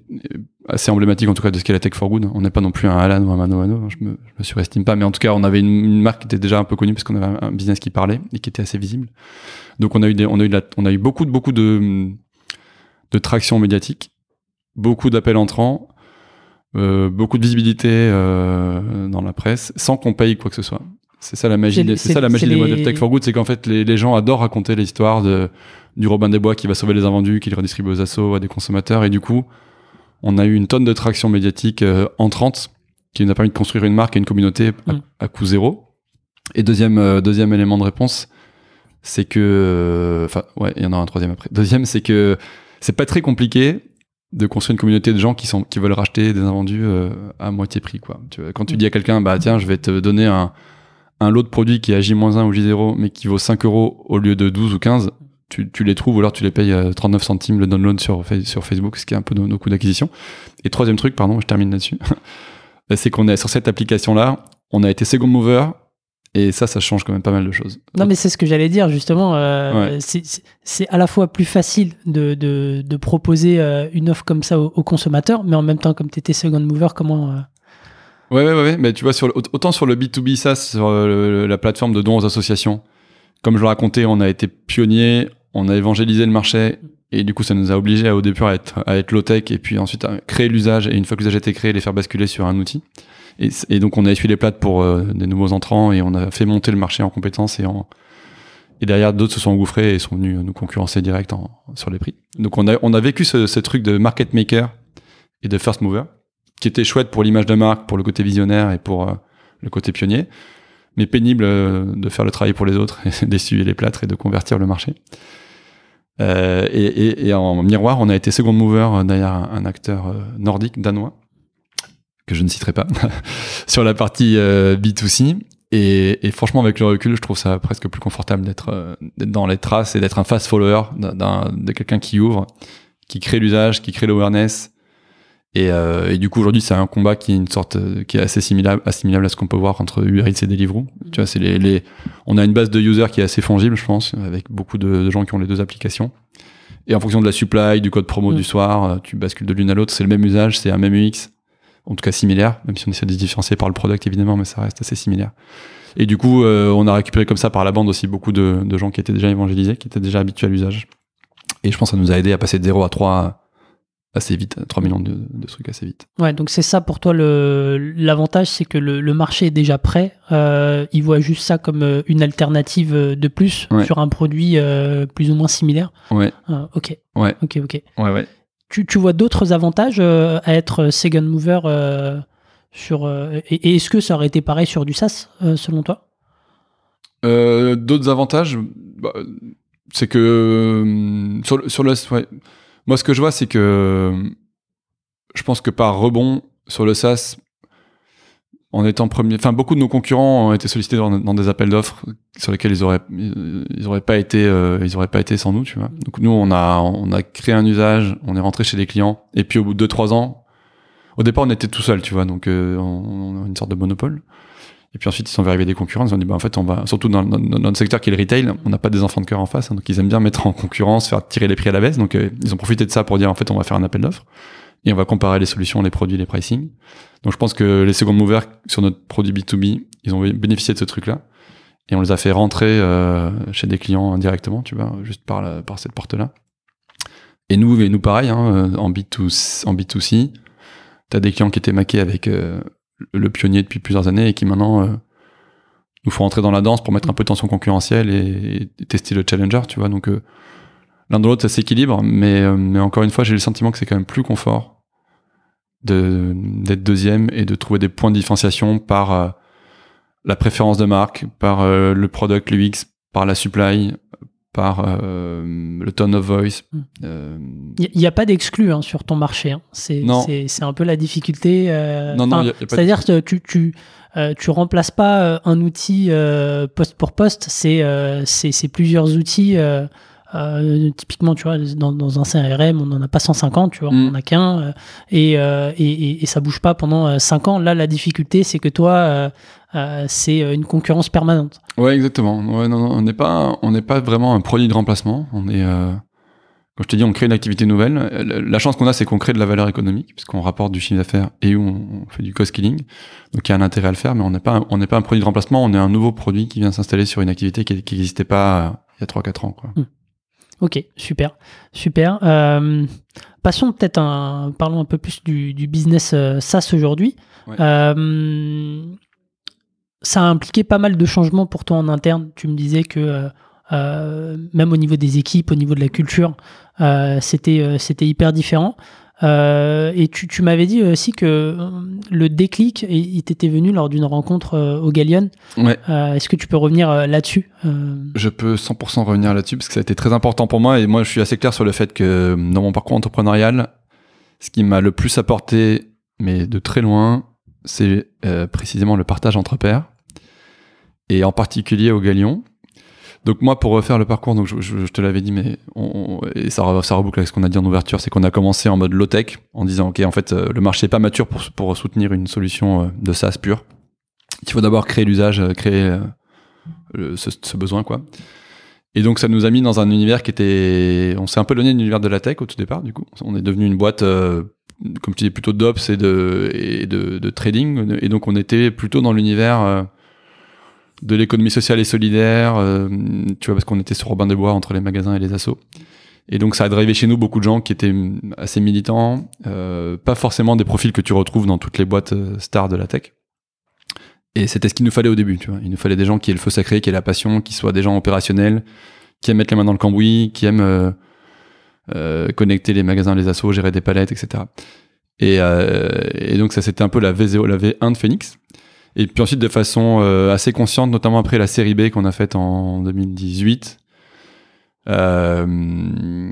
assez emblématique en tout cas de ce qu'est la tech for good. On n'est pas non plus un Alan ou un Mano Mano, je me, je me surestime pas, mais en tout cas on avait une, une marque qui était déjà un peu connue parce qu'on avait un, business qui parlait et qui était assez visible. Donc on a eu des, on a eu de la- on a eu beaucoup de beaucoup de de traction médiatique, beaucoup d'appels entrants, euh, beaucoup de visibilité euh, dans la presse, sans qu'on paye quoi que ce soit. C'est ça la magie, C'est- des- c'est c'est- ça la magie des les- tech for good, c'est qu'en fait les, les gens adorent raconter l'histoire de du Robin des Bois qui va sauver les invendus, qui le redistribue aux assos, à des consommateurs, et du coup on a eu une tonne de traction médiatique euh, entrante qui nous a permis de construire une marque et une communauté à, Mm. à coût zéro. Et deuxième euh, deuxième élément de réponse, c'est que euh, enfin ouais, il y en a un troisième après. Deuxième, c'est que c'est pas très compliqué de construire une communauté de gens qui sont qui veulent racheter des invendus euh, à moitié prix quoi. Tu vois, quand tu Mm. dis à quelqu'un bah tiens, je vais te donner un un lot de produits qui est à J-1 ou J0 mais qui vaut 5 euros au lieu de 12 ou 15, tu, tu les trouves ou alors tu les payes à 39 centimes le download sur, sur Facebook, ce qui est un peu nos, nos coûts d'acquisition. Et troisième truc, pardon, je termine là-dessus, c'est qu'on est sur cette application-là, on a été second mover et ça, ça change quand même pas mal de choses. Non, mais c'est ce que j'allais dire, justement. euh, Ouais. c'est- à la fois plus facile de, de, de proposer euh, une offre comme ça aux, aux consommateurs, mais en même temps, comme tu étais second mover, comment. euh, Ouais, ouais, ouais, mais tu vois, sur le- autant sur le B2B SaaS, sur euh, le- la plateforme de dons aux associations, comme je le racontais, on a été pionnier, on a évangélisé le marché, et du coup, ça nous a obligé au début à être, à low-tech, et puis ensuite à créer l'usage, et une fois que l'usage a été créé, les faire basculer sur un outil. Et donc, on a essuyé les plates pour euh, des nouveaux entrants, et on a fait monter le marché en compétences, et en. Et derrière, d'autres se sont engouffrés et sont venus nous concurrencer direct en, sur les prix. Donc, on a, on a vécu ce, ce truc de market maker et de first mover qui était chouette pour l'image de marque, pour le côté visionnaire et pour euh, le côté pionnier, mais pénible euh, de faire le travail pour les autres, et d'essuyer les plâtres et de convertir le marché. Euh, et, et- et en miroir, on a été second mover euh, derrière un, acteur euh, nordique, danois, que je ne citerai pas, sur la partie euh, B2C. Et, et franchement, avec le recul, je trouve ça presque plus confortable d'être dans les traces et d'être un fast follower d'un- de quelqu'un qui ouvre, qui crée l'usage, qui crée l'awareness, et, euh, et du coup, aujourd'hui, c'est un combat qui est une sorte, euh, qui est assez assimilable, assimilable à ce qu'on peut voir entre Uber Eats et Deliveroo. Tu vois, c'est les, les, on a une base de users qui est assez fongible, je pense, avec beaucoup de, de gens qui ont les deux applications. Et en fonction de la supply, du code promo Mm. du soir, euh, tu bascules de l'une à l'autre. C'est le même usage, c'est un même UX, en tout cas similaire, même si on essaie de se différencier par le product évidemment, mais ça reste assez similaire. Et du coup, euh, on a récupéré comme ça par la bande aussi beaucoup de, de gens qui étaient déjà évangélisés, qui étaient déjà habitués à l'usage. Et je pense que ça nous a aidé à passer de 0 à 3 assez vite, 3 millions de, de trucs assez vite. Ouais, donc c'est ça pour toi l'avantage, c'est que le, le, marché est déjà prêt. Euh, il voit juste ça comme euh, une alternative euh, de plus Ouais. sur un produit euh, plus ou moins similaire. Ouais, Euh, ok, ouais, ok, ok. ouais, ouais. Tu, tu vois d'autres avantages à être second mover sur et, et est-ce que ça aurait été pareil sur du SaaS selon toi? D'autres avantages, bah, c'est que sur le, sur le ouais. Moi ce que je vois c'est que je pense que par rebond sur le SaaS en étant premier, enfin beaucoup de nos concurrents ont été sollicités dans, des appels d'offres sur lesquels ils auraient ils auraient pas été euh, ils auraient pas été sans nous tu vois. Donc nous on a on a créé un usage, on est rentré chez les clients et puis au bout de 2-3 ans au départ on était tout seul tu vois donc euh, on a une sorte de monopole. Et puis ensuite, ils sont arrivés des concurrents. Ils ont dit, bah, en fait, on va, surtout dans, notre secteur qui est le retail, on n'a pas des enfants de cœur en face. hein, donc, ils aiment bien mettre en concurrence, faire tirer les prix à la baisse. Donc, euh, ils ont profité de ça pour dire, en fait, on va faire un appel d'offres. Et on va comparer les solutions, les produits, les pricing. Donc, je pense que les second movers sur notre produit B2B, ils ont bénéficié de ce truc-là. Et on les a fait rentrer euh, chez des clients indirectement, tu vois, juste par, la- par cette porte-là. Et nous, et nous pareil, hein, en, B2, en B2C, t'as des clients qui étaient maqués avec euh, le pionnier depuis plusieurs années et qui maintenant euh, nous font rentrer dans la danse pour mettre un peu de tension concurrentielle et, tester le challenger, tu vois. Donc euh, l'un de l'autre, ça s'équilibre, mais, euh, mais encore une fois, j'ai le sentiment que c'est quand même plus confort d'être deuxième et de trouver des points de différenciation par la préférence de marque, par le product, l'UX, par la supply, par euh, le tone of voice. Euh, Il n'y a pas d'exclus hein, sur ton marché. hein. C'est Non. c'est- c'est un peu la difficulté. euh, Non, non, de C'est-à-dire que tu, tu, euh, tu remplaces pas euh, un outil euh, poste pour poste, c'est euh, c'est c'est plusieurs outils. euh, euh, typiquement, tu vois, dans, dans un CRM, on n'en a pas 150, tu vois, Mm. on en a qu'un, euh, et, euh, et, et, et ça bouge pas pendant 5 ans. Là, la difficulté, c'est que toi, euh, euh, c'est une concurrence permanente. Ouais, exactement. Ouais, non, non, on n'est pas, on n'est pas vraiment un produit de remplacement. On est, euh, comme je t'ai dit, on crée une activité nouvelle. La la chance qu'on a, c'est qu'on crée de la valeur économique, puisqu'on rapporte du chiffre d'affaires et où on, on fait du cost killing. Donc il y a un intérêt à le faire, mais on n'est pas, un- on n'est pas un produit de remplacement. On est un nouveau produit qui vient s'installer sur une activité qui n'existait pas euh, il y a 3-4 ans, quoi. Ok, super, super. Euh, passons peut-être un, parlons un peu plus du, du business euh, SaaS aujourd'hui. Ouais. Euh, ça a impliqué pas mal de changements pour toi en interne. Tu me disais que euh, euh, même au niveau des équipes, au niveau de la culture, euh, c'était c'était hyper différent. Euh, et tu, tu m'avais dit aussi que le déclic, il t'était venu lors d'une rencontre au Galion. Ouais. Est-ce que tu peux revenir là-dessus Je peux 100% revenir là-dessus parce que ça a été très important pour moi et moi je suis assez clair sur le fait que dans mon parcours entrepreneurial, ce qui m'a le plus apporté, mais de très loin, c'est précisément le partage entre pairs et en particulier au Galion. Donc moi pour refaire le parcours, donc je, je- je te l'avais dit, mais on, et ça, ça reboucle avec ce qu'on a dit en ouverture, c'est qu'on a commencé en mode low tech en disant ok en fait euh, le marché est pas mature pour, pour soutenir une solution euh, de SaaS pure. Il faut d'abord créer l'usage, euh, créer ce, ce besoin quoi. Et donc ça nous a mis dans un univers qui était, on s'est un peu donné de l'univers de la tech au tout départ du coup. On est devenu une boîte, comme tu dis, plutôt d'ops et de et de, de trading. Et donc on était plutôt dans l'univers de l'économie sociale et solidaire. euh, tu vois parce qu'on était sur Robin des Bois entre les magasins et les assos. Et donc ça a drivé chez nous beaucoup de gens qui étaient assez militants, euh, pas forcément des profils que tu retrouves dans toutes les boîtes euh, stars de la tech. Et c'était ce qu'il nous fallait au début, tu vois. Il nous fallait des gens qui aient le feu sacré, qui aient la passion, qui soient des gens opérationnels, qui aiment mettre les mains dans le cambouis, qui aiment connecter les magasins, les assos, gérer des palettes, etc. Et, donc ça c'était un peu la V0, la V1 de Phoenix. Et puis ensuite de façon euh, assez consciente, notamment après la série B qu'on a faite en 2018, euh,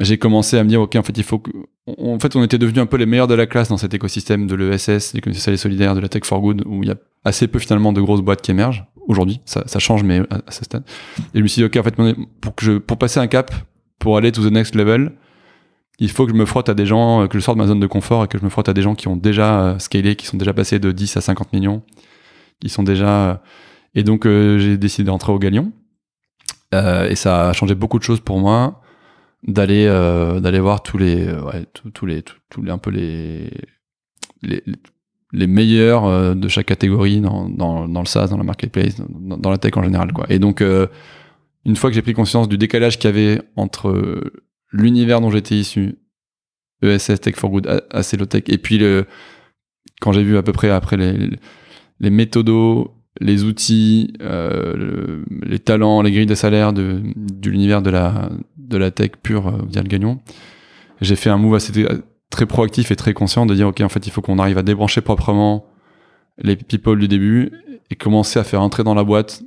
j'ai commencé à me dire ok en fait il faut que en fait on était devenus un peu les meilleurs de la classe dans cet écosystème de l'ESS, l'économie sociale et solidaire, de la tech for good où il y a assez peu finalement de grosses boîtes qui émergent aujourd'hui. Ça, ça change mais à, à ce stade. Et je me suis dit ok en fait pour que je pour passer un cap, pour aller to the next level, il faut que je me frotte à des gens, euh, que je sorte de ma zone de confort et que je me frotte à des gens qui ont déjà euh, scalé, qui sont déjà passés de 10 à 50 millions, qui sont déjà euh, et donc j'ai décidé d'entrer au Galion. Et ça a changé beaucoup de choses pour moi d'aller d'aller voir tous les ouais, tous, tous les tous, les un peu les les, les meilleurs de chaque catégorie dans, dans, dans le SaaS, dans la marketplace, dans, dans la tech en général quoi. Et donc une fois que j'ai pris conscience du décalage qu'il y avait entre l'univers dont j'étais issu, ESS Tech for Good, assez low tech, et puis le, quand j'ai vu à peu près après les, méthodos, les outils, euh, les talents, les grilles de salaire de, l'univers de la, de la tech pure euh, via le gagnon, j'ai fait un move assez très proactif et très conscient de dire ok en fait il faut qu'on arrive à débrancher proprement les people du début et commencer à faire entrer dans la boîte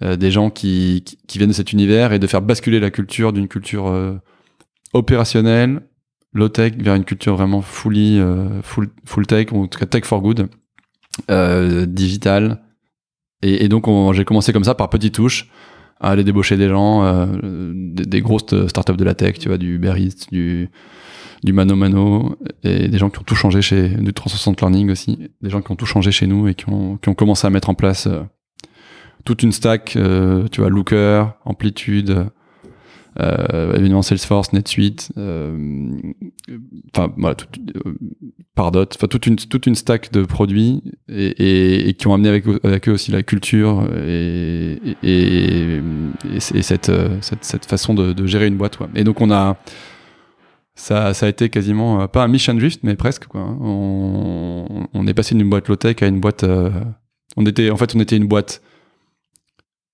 des gens qui, qui, viennent de cet univers et de faire basculer la culture d'une culture euh, opérationnelle, low tech, vers une culture vraiment fully, euh, full, full tech, ou en tout cas tech for good, digital. Et, et donc j'ai commencé comme ça par petites touches à aller débaucher des gens, des, des, grosses startups de la tech, tu vois, du Uber du du mano mano et des gens qui ont tout changé chez du 360 learning aussi des gens qui ont tout changé chez nous et qui ont, qui ont commencé à mettre en place euh, toute une stack euh, tu vois Looker Amplitude euh, évidemment Salesforce NetSuite euh, enfin voilà tout, Pardot enfin toute une toute une stack de produits et, qui ont amené avec, eux aussi la culture et, et, et cette, cette, façon de, gérer une boîte et donc on a ça, ça a été quasiment pas un mission drift, mais presque quoi. On, on est passé d'une boîte low tech à une boîte. On était, en fait, on était une boîte.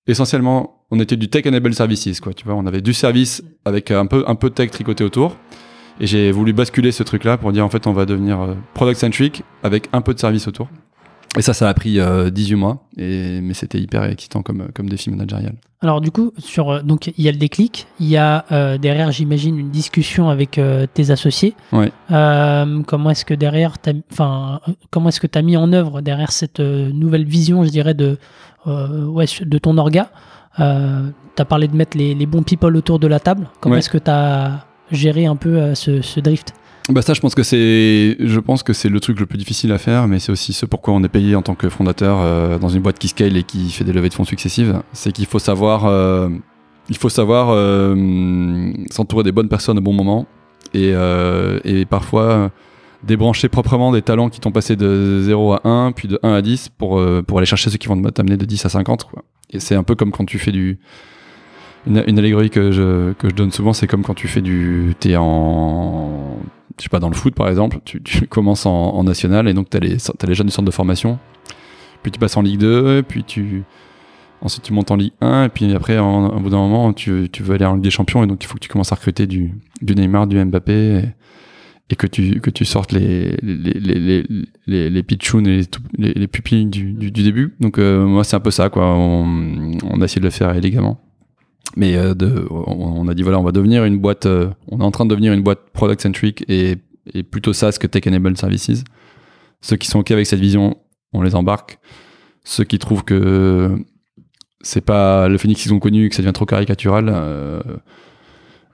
Essentiellement, on était du tech enabled services quoi. Tu vois, on avait du service avec un peu, un peu de tech tricoté autour. Et j'ai voulu basculer ce truc-là pour dire en fait, on va devenir euh, product centric avec un peu de service autour. Et ça, ça a pris 18 euh, mois, et, mais c'était hyper excitant comme, comme défi managérial. Alors du coup, sur, euh, donc il y a le déclic, il y a euh, derrière, j'imagine, une discussion avec tes associés. Ouais. comment est-ce que derrière, enfin, comment est-ce que tu as mis en œuvre derrière cette nouvelle vision, je dirais, de, ouais, de ton orga? Tu as parlé de mettre les, les, bons people autour de la table. Comment est-ce que tu as géré un peu ce, ce drift? Bah ça, je pense que c'est, je pense que c'est le truc le plus difficile à faire, mais c'est aussi ce pourquoi on est payé en tant que fondateur euh, dans une boîte qui scale et qui fait des levées de fonds successives. C'est qu'il faut savoir, euh, il faut savoir euh, s'entourer des bonnes personnes au bon moment et, et parfois débrancher proprement des talents qui t'ont passé de 0 à 1, puis de 1 à 10 pour, pour aller chercher ceux qui vont t'amener de 10 à 50. Quoi. Et c'est un peu comme quand tu fais du, une, une, allégorie que je, que je donne souvent, c'est comme quand tu fais du. T'es en je sais pas, dans le foot par exemple, tu, commences en, national et donc tu as, as, les jeunes du centre de formation, puis tu passes en Ligue 2, puis tu. Ensuite, tu montes en Ligue 1, et puis après, au bout d'un moment, tu, veux aller en Ligue des Champions, et donc il faut que tu commences à recruter du, Neymar, du Mbappé, et, que, tu, sortes les, les, les, pitchouns et les, les, pupilles du, début. Donc, euh, moi, c'est un peu ça, quoi. On, on, a essayé de le faire élégamment. Mais euh, de, on, a dit voilà, on va devenir une boîte, euh, on est en train de devenir une boîte product centric et, et plutôt SaaS que tech enabled services. Ceux qui sont ok avec cette vision, on les embarque. Ceux qui trouvent que c'est pas le Phoenix qu'ils ont connu, que ça devient trop caricatural, euh,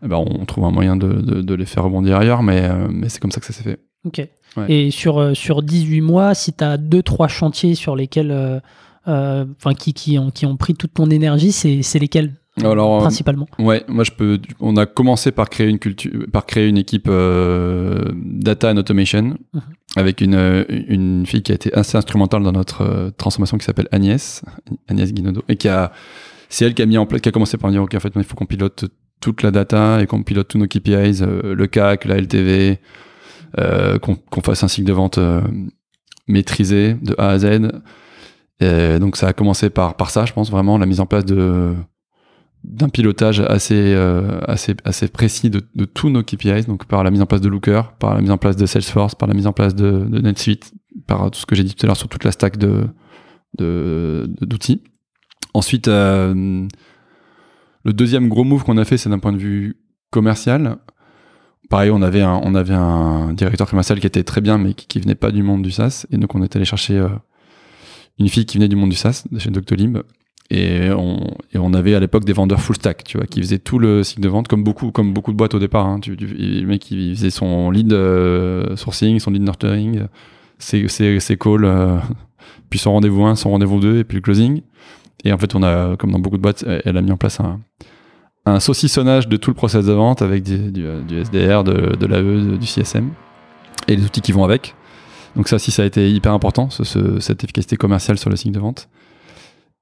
eh ben on trouve un moyen de, de, de les faire rebondir ailleurs, mais, mais c'est comme ça que ça s'est fait. Ok. Ouais. Et sur, sur 18 mois, si tu as 2-3 chantiers sur lesquels, enfin qui, qui, ont, qui ont pris toute ton énergie, c'est lesquels? Alors, euh, principalement. ouais, moi je peux. On a commencé par créer une culture, par créer une équipe euh, data and automation mhm. avec une, euh, une fille qui a été assez instrumentale dans notre euh, transformation qui s'appelle Agnès, Agnès Guinodo, et qui a, c'est elle qui a mis en place, qui a commencé par dire ok en fait il faut qu'on pilote toute la data et qu'on pilote tous nos KPIs, le CAC, la LTV, qu'on fasse un cycle de vente maîtrisé de A à Z. Et donc ça a commencé par par ça, je pense vraiment la mise en place de d'un pilotage assez, euh, assez, assez précis de, tous nos KPIs, donc par la mise en place de Looker, par la mise en place de Salesforce, par la mise en place de, NetSuite, par tout ce que j'ai dit tout à l'heure sur toute la stack de d'outils. Ensuite, euh, le deuxième gros move qu'on a fait, c'est d'un point de vue commercial. Pareil, on avait un, on avait un directeur commercial qui était très bien, mais qui, qui venait pas du monde du SaaS, et donc on est allé chercher euh, une fille qui venait du monde du SaaS, de chez Doctolib, et on, avait à l'époque des vendeurs full stack, tu vois, qui faisaient tout le cycle de vente comme beaucoup, comme beaucoup de boîtes au départ. Hein. Tu, le mec, il faisait son lead euh, sourcing, son lead nurturing, ses, calls, euh, puis son rendez-vous 1, son rendez-vous 2, et puis le closing. Et en fait, on a, comme dans beaucoup de boîtes, elle a mis en place un, saucissonnage de tout le process de vente avec du, du SDR, de, de l'AE, du CSM, et les outils qui vont avec. Donc ça aussi, ça a été hyper important, ce, ce, cette efficacité commerciale sur le cycle de vente.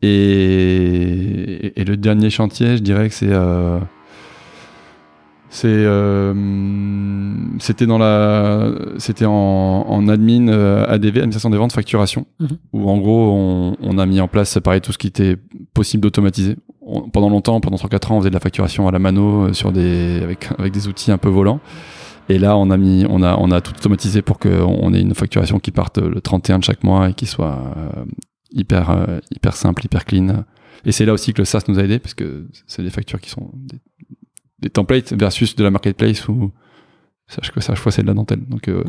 Et, et, le dernier chantier, je dirais que c'est euh, C'est, euh, c'était dans la, c'était en, en admin euh, ADV, administration des ventes, facturation, Mhm. où en gros on, on a mis en place, pareil, tout ce qui était possible d'automatiser. Pendant longtemps, pendant 3-4 ans, on faisait de la facturation à la mano euh, sur des, avec, avec des outils un peu volants. Et là, on a mis, on a, on a tout automatisé pour qu'on on ait une facturation qui parte le 31 de chaque mois et qui soit euh, hyper, euh, hyper simple, hyper clean. Et c'est là aussi que le SaaS nous a aidé parce que c'est des factures qui sont des, des templates versus de la marketplace où sache que chaque fois c'est de la dentelle. Donc euh,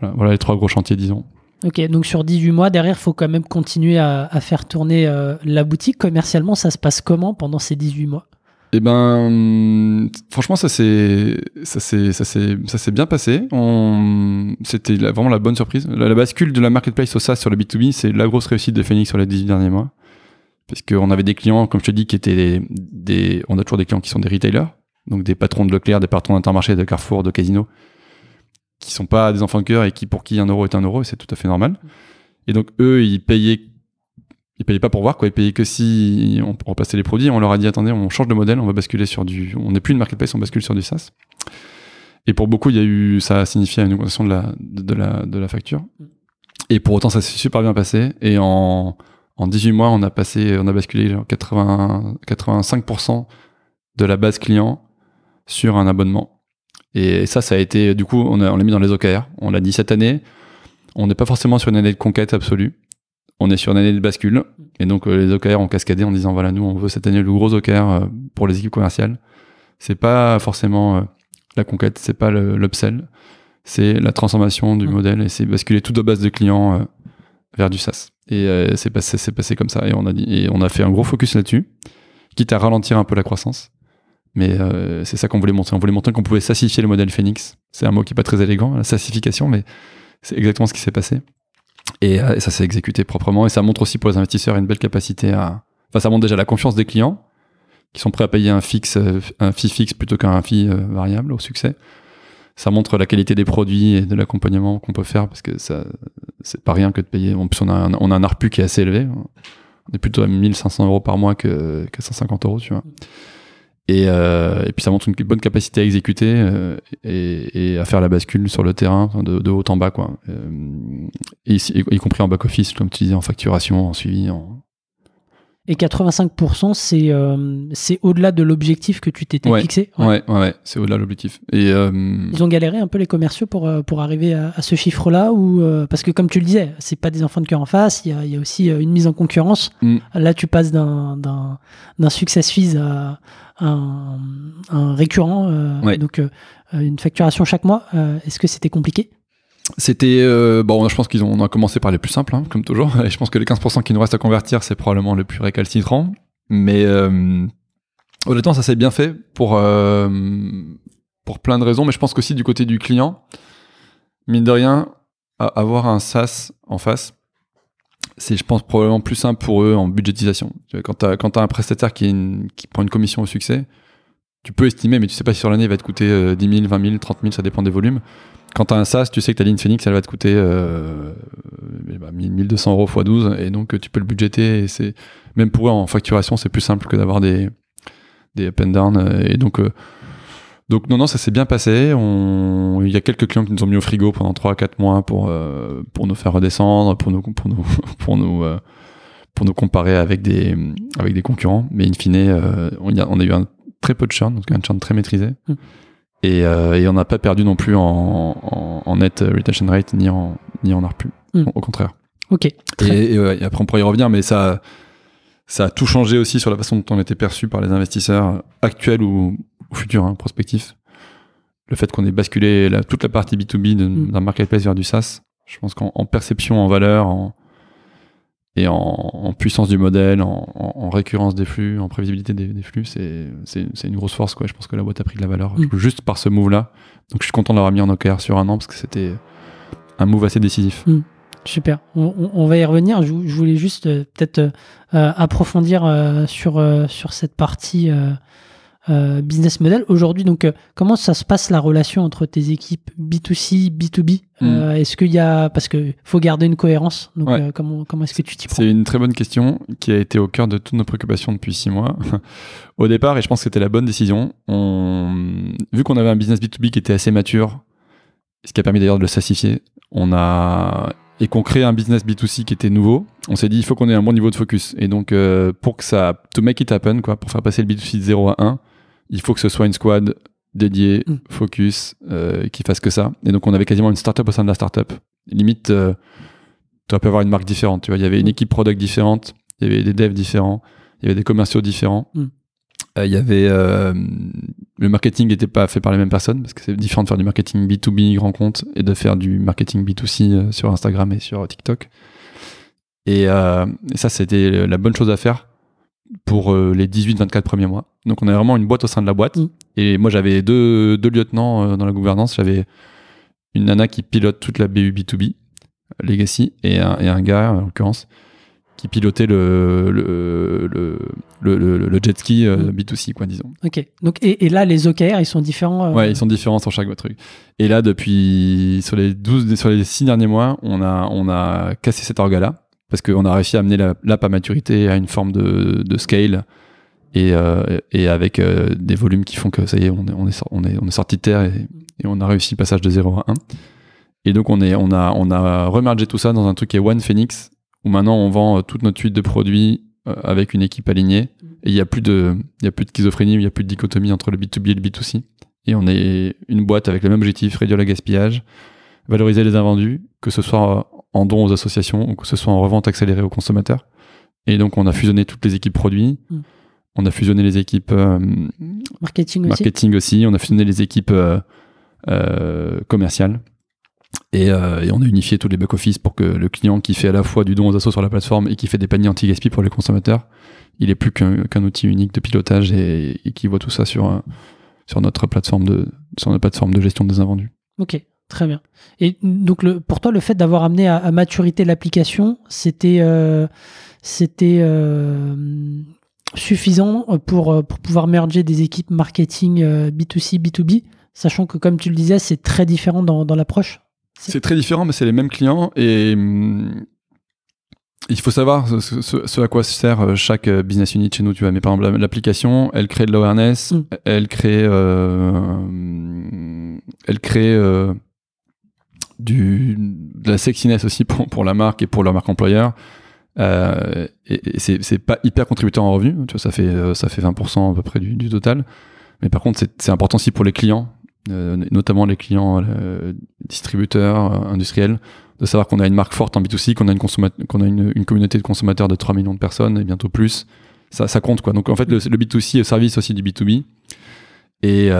voilà, voilà les trois gros chantiers, disons. Ok, donc sur 18 mois, derrière, il faut quand même continuer à, à faire tourner euh, la boutique. Commercialement, ça se passe comment pendant ces 18 mois? Eh ben, hum, franchement, ça s'est, ça s'est, ça s'est, ça s'est bien passé. On, c'était vraiment la bonne surprise. La, la bascule de la marketplace au SaaS sur le B2B, c'est la grosse réussite de Phoenix sur les 18 derniers mois. Parce qu'on avait des clients, comme je te dis, qui étaient des, des- on a toujours des clients qui sont des retailers. Donc des patrons de Leclerc, des patrons d'Intermarché, de Carrefour, de Casino, qui sont pas des enfants de cœur et qui, pour qui un euro est un euro, et c'est tout à fait normal. Et donc, eux, ils payaient ils payaient pas pour voir quoi. Ils payaient que si on repassait les produits. On leur a dit attendez on change de modèle on va basculer sur du on n'est plus une marketplace on bascule sur du SaaS. Et pour beaucoup il y a eu ça a signifié une augmentation de la de la de la facture. Et pour autant ça s'est super bien passé. Et en en 18 mois on a passé on a basculé genre 80 85% de la base client sur un abonnement. Et ça ça a été du coup on a- on l'a mis dans les OKR on l'a dit cette année. On n'est pas forcément sur une année de conquête absolue on est sur une année de bascule. Et donc, euh, les OKR ont cascadé en disant, voilà, nous, on veut cette année le gros OKR euh, pour les équipes commerciales. C'est pas forcément euh, la conquête, c'est pas l'upsell, c'est la transformation du Mm. modèle et c'est basculer toute de base de clients vers du SaaS. Et c'est passé, passé comme ça. Et on a dit, et on a fait un gros focus là-dessus, quitte à ralentir un peu la croissance. Mais euh, c'est ça qu'on voulait montrer. On voulait montrer qu'on pouvait sassifier le modèle Phoenix. C'est un mot qui est pas très élégant, la sassification, mais c'est exactement ce qui s'est passé. Et, euh, et ça s'est exécuté proprement. Et ça montre aussi pour les investisseurs une belle capacité à. Enfin, ça montre déjà la confiance des clients qui sont prêts à payer un fixe, euh, un fee fixe plutôt qu'un fee euh, variable au succès. Ça montre la qualité des produits et de l'accompagnement qu'on peut faire parce que ça, c'est pas rien que de payer. En plus, on a un, on a un ARPU qui est assez élevé. On est plutôt à 1500 euros par mois que, que 150 euros, tu vois. Et, euh, et puis ça montre une bonne capacité à exécuter euh, et, et à faire la bascule sur le terrain de, de haut en bas, quoi. Euh, y, compris en back office, comme tu disais, en facturation, en suivi. En... Et 85%, c'est euh, c'est au-delà de l'objectif que tu t'étais Ouais. fixé Ouais, ouais, ouais, c'est au-delà de l'objectif. Et euh, Ils ont galéré un peu les commerciaux pour, euh, pour arriver à, à ce chiffre-là ou euh, parce que comme tu le disais, c'est pas des enfants de cœur en face, il y a, il y a aussi une mise en concurrence. Mm. Là, tu passes d'un d'un d'un success fees à un, un récurrent, Ouais. donc une facturation chaque mois. Est-ce que c'était compliqué? C'était euh, bon, je pense qu'ils ont on a commencé par les plus simples, hein, comme toujours. Et je pense que les 15% qui nous restent à convertir, c'est probablement le plus récalcitrant. Mais euh, honnêtement, ça s'est bien fait pour euh, pour plein de raisons. Mais je pense qu'aussi du côté du client, mine de rien, avoir un SaaS en face, c'est je pense probablement plus simple pour eux en budgétisation. Quand tu as, t'as un prestataire qui prend une commission au succès, tu peux estimer, mais tu sais pas si sur l'année il va te coûter euh, 10 000, 20 000, 30 000, ça dépend des volumes. Quand tu as un SaaS, tu sais que ta ligne Phoenix, elle va te coûter euh, eh ben, 1200 euros x 12, et donc euh, tu peux le budgéter. Et c'est même pour eux en facturation, c'est plus simple que d'avoir des des up and down. euh, Et donc euh, donc non non, ça s'est bien passé. On... Il y a quelques clients qui nous ont mis au frigo pendant 3 à 4 mois pour euh, pour nous faire redescendre, pour nous pour nous pour nous euh, pour nous comparer avec des avec des concurrents. Mais in fine, euh, on, a, on a eu un très peu de churn, donc un churn très maîtrisé. Mm. Et, euh, et on n'a pas perdu non plus en, en, en net retention rate ni en, ni en ARPU. Mm. Au contraire. Ok. Et, Très- et, ouais, et après, on pourrait y revenir, mais ça, ça a tout changé aussi sur la façon dont on était perçu par les investisseurs actuels ou, ou futurs, hein, prospectifs. Le fait qu'on ait basculé la- toute la partie B2B de- Mm. d'un marketplace vers du SaaS, je pense qu'en en perception, en valeur, en, et en, en puissance du modèle, en, en- en récurrence des flux, en prévisibilité des, des flux, c'est une grosse force. Quoi. Je pense que la boîte a pris de la valeur Mm. juste par ce move-là. Donc je suis content de l'avoir mis en OKR sur un an parce que c'était un move assez décisif. Super. On, va y revenir. Je, vou- je voulais juste euh, peut-être euh, euh, approfondir euh, sur, sur cette partie business model. Aujourd'hui, donc, euh, comment ça se passe la relation entre tes équipes B2C, B2B euh, Est-ce qu'il y a. Parce qu'il faut garder une cohérence. Donc, Ouais. euh, comment, comment est-ce que tu t'y prends? C'est une très bonne question qui a été au cœur de toutes nos préoccupations depuis six mois. au départ, et je pense que c'était la bonne décision, on... vu qu'on avait un business B2B qui était assez mature, ce qui a permis d'ailleurs de le sassifier, on a et qu'on crée un business B2C qui était nouveau, on s'est dit il faut qu'on ait un bon niveau de focus. Et donc euh, pour que ça, to make it happen, quoi, pour faire passer le B2C de 0 à 1, il faut que ce soit une squad dédiée, Mm. focus, euh, qui fasse que ça. Et donc on avait quasiment une startup au sein de la startup. Limite, euh, tu aurais pu avoir une marque différente. Tu vois, il y avait une Mm. équipe product différente, il y avait des devs différents, il y avait des commerciaux différents. Mm. Euh, il y avait euh, le marketing n'était pas fait par les mêmes personnes parce que c'est différent de faire du marketing B2B grand compte et de faire du marketing B2C euh, sur Instagram et sur TikTok. Et, et ça, c'était la bonne chose à faire pour euh, les 18-24 premiers mois. Donc, on avait vraiment une boîte au sein de la boîte. Mm. Et moi, j'avais deux, deux lieutenants euh, dans la gouvernance. J'avais une nana qui pilote toute la BU B2B, Legacy, et un, et un gars, en l'occurrence, qui pilotait le, le, le, jet ski euh, Mm. B2C, quoi, disons. Ok. Donc, et, et là, les OKR, ils sont différents. euh, Ouais, ils sont différents sur chaque truc. Et là, depuis sur les 12, sur les 6 derniers mois, on a, on a cassé cet orga-là parce qu'on a réussi à amener la- l'app à maturité à une forme de, scale et, euh, avec euh, des volumes qui font que ça y est, on est, on sorti de terre et, on a réussi le passage de 0 à 1. Et donc, on, a, on remergé tout ça dans un truc qui est One Phoenix où maintenant on vend euh, toute notre suite de produits avec une équipe alignée. Et il n'y a plus de, a plus de schizophrénie, il n'y a plus de dichotomie entre le B2B et le B2C. Et on est une boîte avec le même objectif, réduire le gaspillage, valoriser les invendus, que ce soit en dons aux associations ou que ce soit en revente accélérée aux consommateurs. Et donc on a fusionné toutes les équipes produits, Mm. on a fusionné les équipes euh, Marketing aussi. marketing aussi, on a fusionné les équipes euh, euh, commerciales. Et, et on a unifié tous les back-office pour que le client qui fait à la fois du don aux assos sur la plateforme et qui fait des paniers anti-gaspi pour les consommateurs, il est plus qu'un outil unique de pilotage et, et qui voit tout ça sur, sur, notre plateforme de, sur notre plateforme de gestion des invendus. Ok, très bien. Et donc, le, pour toi, le fait d'avoir amené à, à maturité l'application, c'était euh, c'était euh, suffisant pour, euh, pour pouvoir merger des équipes marketing euh, B2C, B2B, sachant que, comme tu le disais, c'est très différent dans, dans l'approche? C'est très différent, mais c'est les mêmes clients et hum, il faut savoir ce, ce- ce à quoi sert chaque business unit chez nous. Tu vois, mais par exemple, la- l'application, elle crée de l'awareness, Mm. elle crée, euh, hum, elle crée de la sexiness aussi pour, pour la marque et pour leur marque employeur. Euh, et et c'est pas hyper contributeur en revenus, tu vois, ça fait, euh, ça fait 20% à peu près du, du total. Mais par contre, c'est important aussi pour les clients, euh, notamment les clients distributeurs, industriels, de savoir qu'on a une marque forte en B2C, qu'on a, une, qu'on a une, communauté de consommateurs de 3 millions de personnes et bientôt plus. Ça, compte quoi. Donc en fait, le, le B2C est au service aussi du B2B. Et,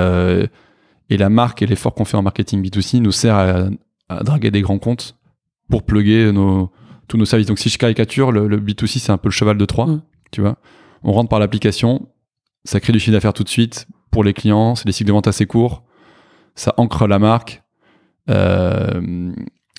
et la marque et l'effort qu'on fait en marketing B2C nous sert à, à draguer des grands comptes pour plugger nos, tous nos services. Donc si je caricature, le, le B2C c'est un peu le cheval de Troie, Mm. tu vois. On rentre par l'application, ça crée du chiffre d'affaires tout de suite pour les clients, c'est des cycles de vente assez courts, ça ancre la marque euh,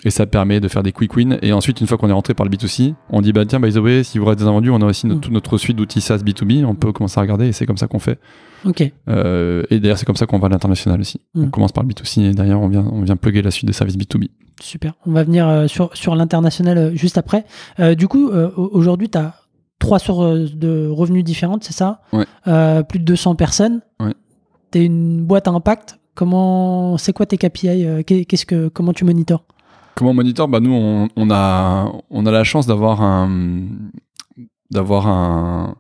et ça permet de faire des quick wins. Et ensuite, une fois qu'on est rentré par le B2C, on dit bah tiens, by the way, si vous restez des invendus, on a aussi notre, Mm. toute notre suite d'outils SaaS B2B, on peut commencer à regarder et c'est comme ça qu'on fait. Ok, Euh, et d'ailleurs, c'est comme ça qu'on va à l'international aussi. Mm. On commence par le B2C et derrière, on vient, on vient plugger la suite des services B2B. super. On va venir euh, sur, sur l'international euh, juste après. Du coup, au- aujourd'hui, tu as trois sources de revenus différentes, c'est ça? Ouais. Plus de 200 personnes. Ouais. Tu es une boîte à impact. Comment, c'est quoi tes KPI qu'est- Qu'est-ce que, comment tu monitors? Comment on monitor bah, Nous, on, on a, on a la chance d'avoir un, d'avoir un,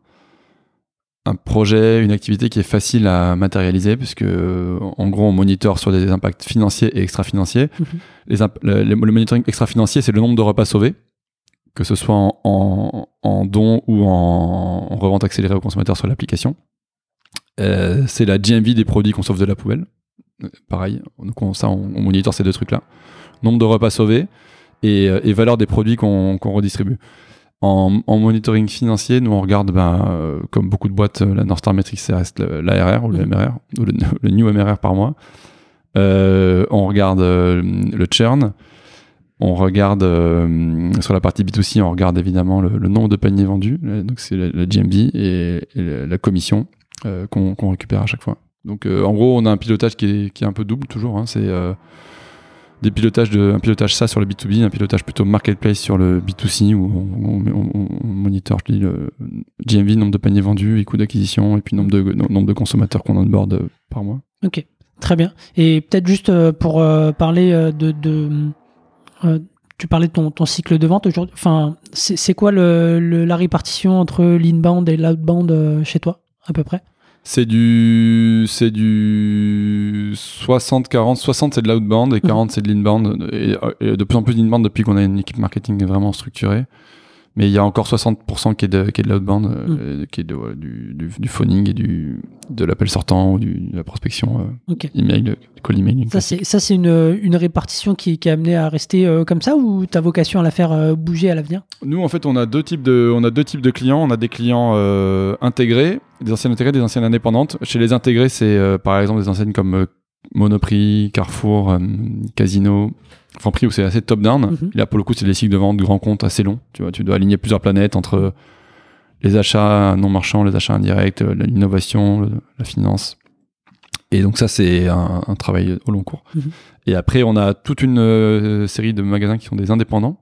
un projet, une activité qui est facile à matérialiser, puisque en gros, on monitor sur des impacts financiers et extra-financiers. Mhm. Les imp- le, monitoring extra-financier, c'est le nombre de repas sauvés, que ce soit en, en, en dons ou en, en revente accélérée aux consommateurs sur l'application. Euh, c'est la GMV des produits qu'on sauve de la poubelle. Euh, Pareil, donc on, ça, on, on monitor ces deux trucs-là. Nombre de repas sauvés et, euh, et valeur des produits qu'on redistribue. En, en monitoring financier, nous on regarde, ben, euh, comme beaucoup de boîtes, euh, la North Star Metrics, ça reste l'ARR ou le. MRR, ou le, le new MRR par mois. Euh, on regarde euh, le churn. On regarde sur la partie B2C, on regarde évidemment le, le nombre de paniers vendus, donc c'est la, GMV et, et la, commission. qu'on récupère à chaque fois. Donc en gros, on a un pilotage qui est, qui est un peu double toujours. hein. C'est des pilotages de, un pilotage ça sur le B2B, un pilotage plutôt marketplace sur le B2C où on, on, on, on monitor je dis, le GMV, nombre de paniers vendus, et coûts d'acquisition, et puis nombre de, nombre de consommateurs qu'on onboard euh, par mois. Ok, très bien. Et peut-être juste euh, pour euh, parler de... de tu parlais de ton, cycle de vente aujourd'hui. Enfin, c'est quoi le, le- la répartition entre l'inbound et l'outbound chez toi, à peu près? C'est du, c'est du 60-40. 60 c'est de l'outbound et 40 c'est de l'inbound. Et, et de plus en plus d'inbound depuis qu'on a une équipe marketing vraiment structurée. Mais il y a encore 60% qui est de, qui est de l'outbound, euh, qui est de, ouais, du, du, du phoning et du, de l'appel sortant ou du, de la prospection euh, email, call emailing. Ça, c'est ça, c'est une, une répartition qui, qui est amenée à rester euh, comme ça ou tu as vocation à la faire euh, bouger à l'avenir? Nous, en fait, on a deux types de, on a deux types de clients. On a des clients intégrés, des anciennes intégrées, des anciennes indépendantes. Chez les intégrés, c'est euh, par exemple des enseignes comme euh, Monoprix, Carrefour, euh, Casino, Franprix où c'est assez top-down. Mhm. Là, pour le coup, c'est des cycles de vente de grands comptes assez longs. Tu vois, tu dois aligner plusieurs planètes entre les achats non marchands, les achats indirects, l'innovation, la finance. Et donc ça, c'est un, un travail au long cours. Mhm. Et après, on a toute une euh, série de magasins qui sont des indépendants.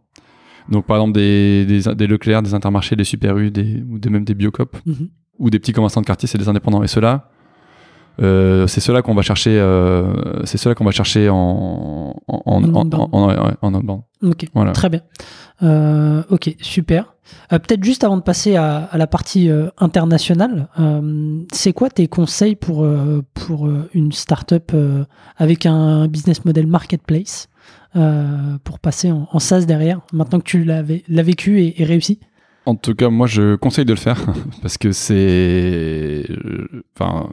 Donc par exemple des, des, des Leclerc, des Intermarchés, des Super U, des, ou des, même des Biocop, Mhm. Ou des petits commerçants de quartier, c'est des indépendants. Et ceux-là, euh, c'est ceux-là qu'on va chercher, euh, c'est ceux-là qu'on va chercher en en en. Ok, Voilà. très bien. Euh, ok, super. Peut-être juste avant de passer à, à la partie internationale, c'est quoi tes conseils pour, pour une startup avec un business model marketplace pour passer en, SaaS derrière, maintenant que tu l'as vé- l'as vécu et, et réussi? En tout cas, moi, je conseille de le faire parce que c'est, euh, enfin,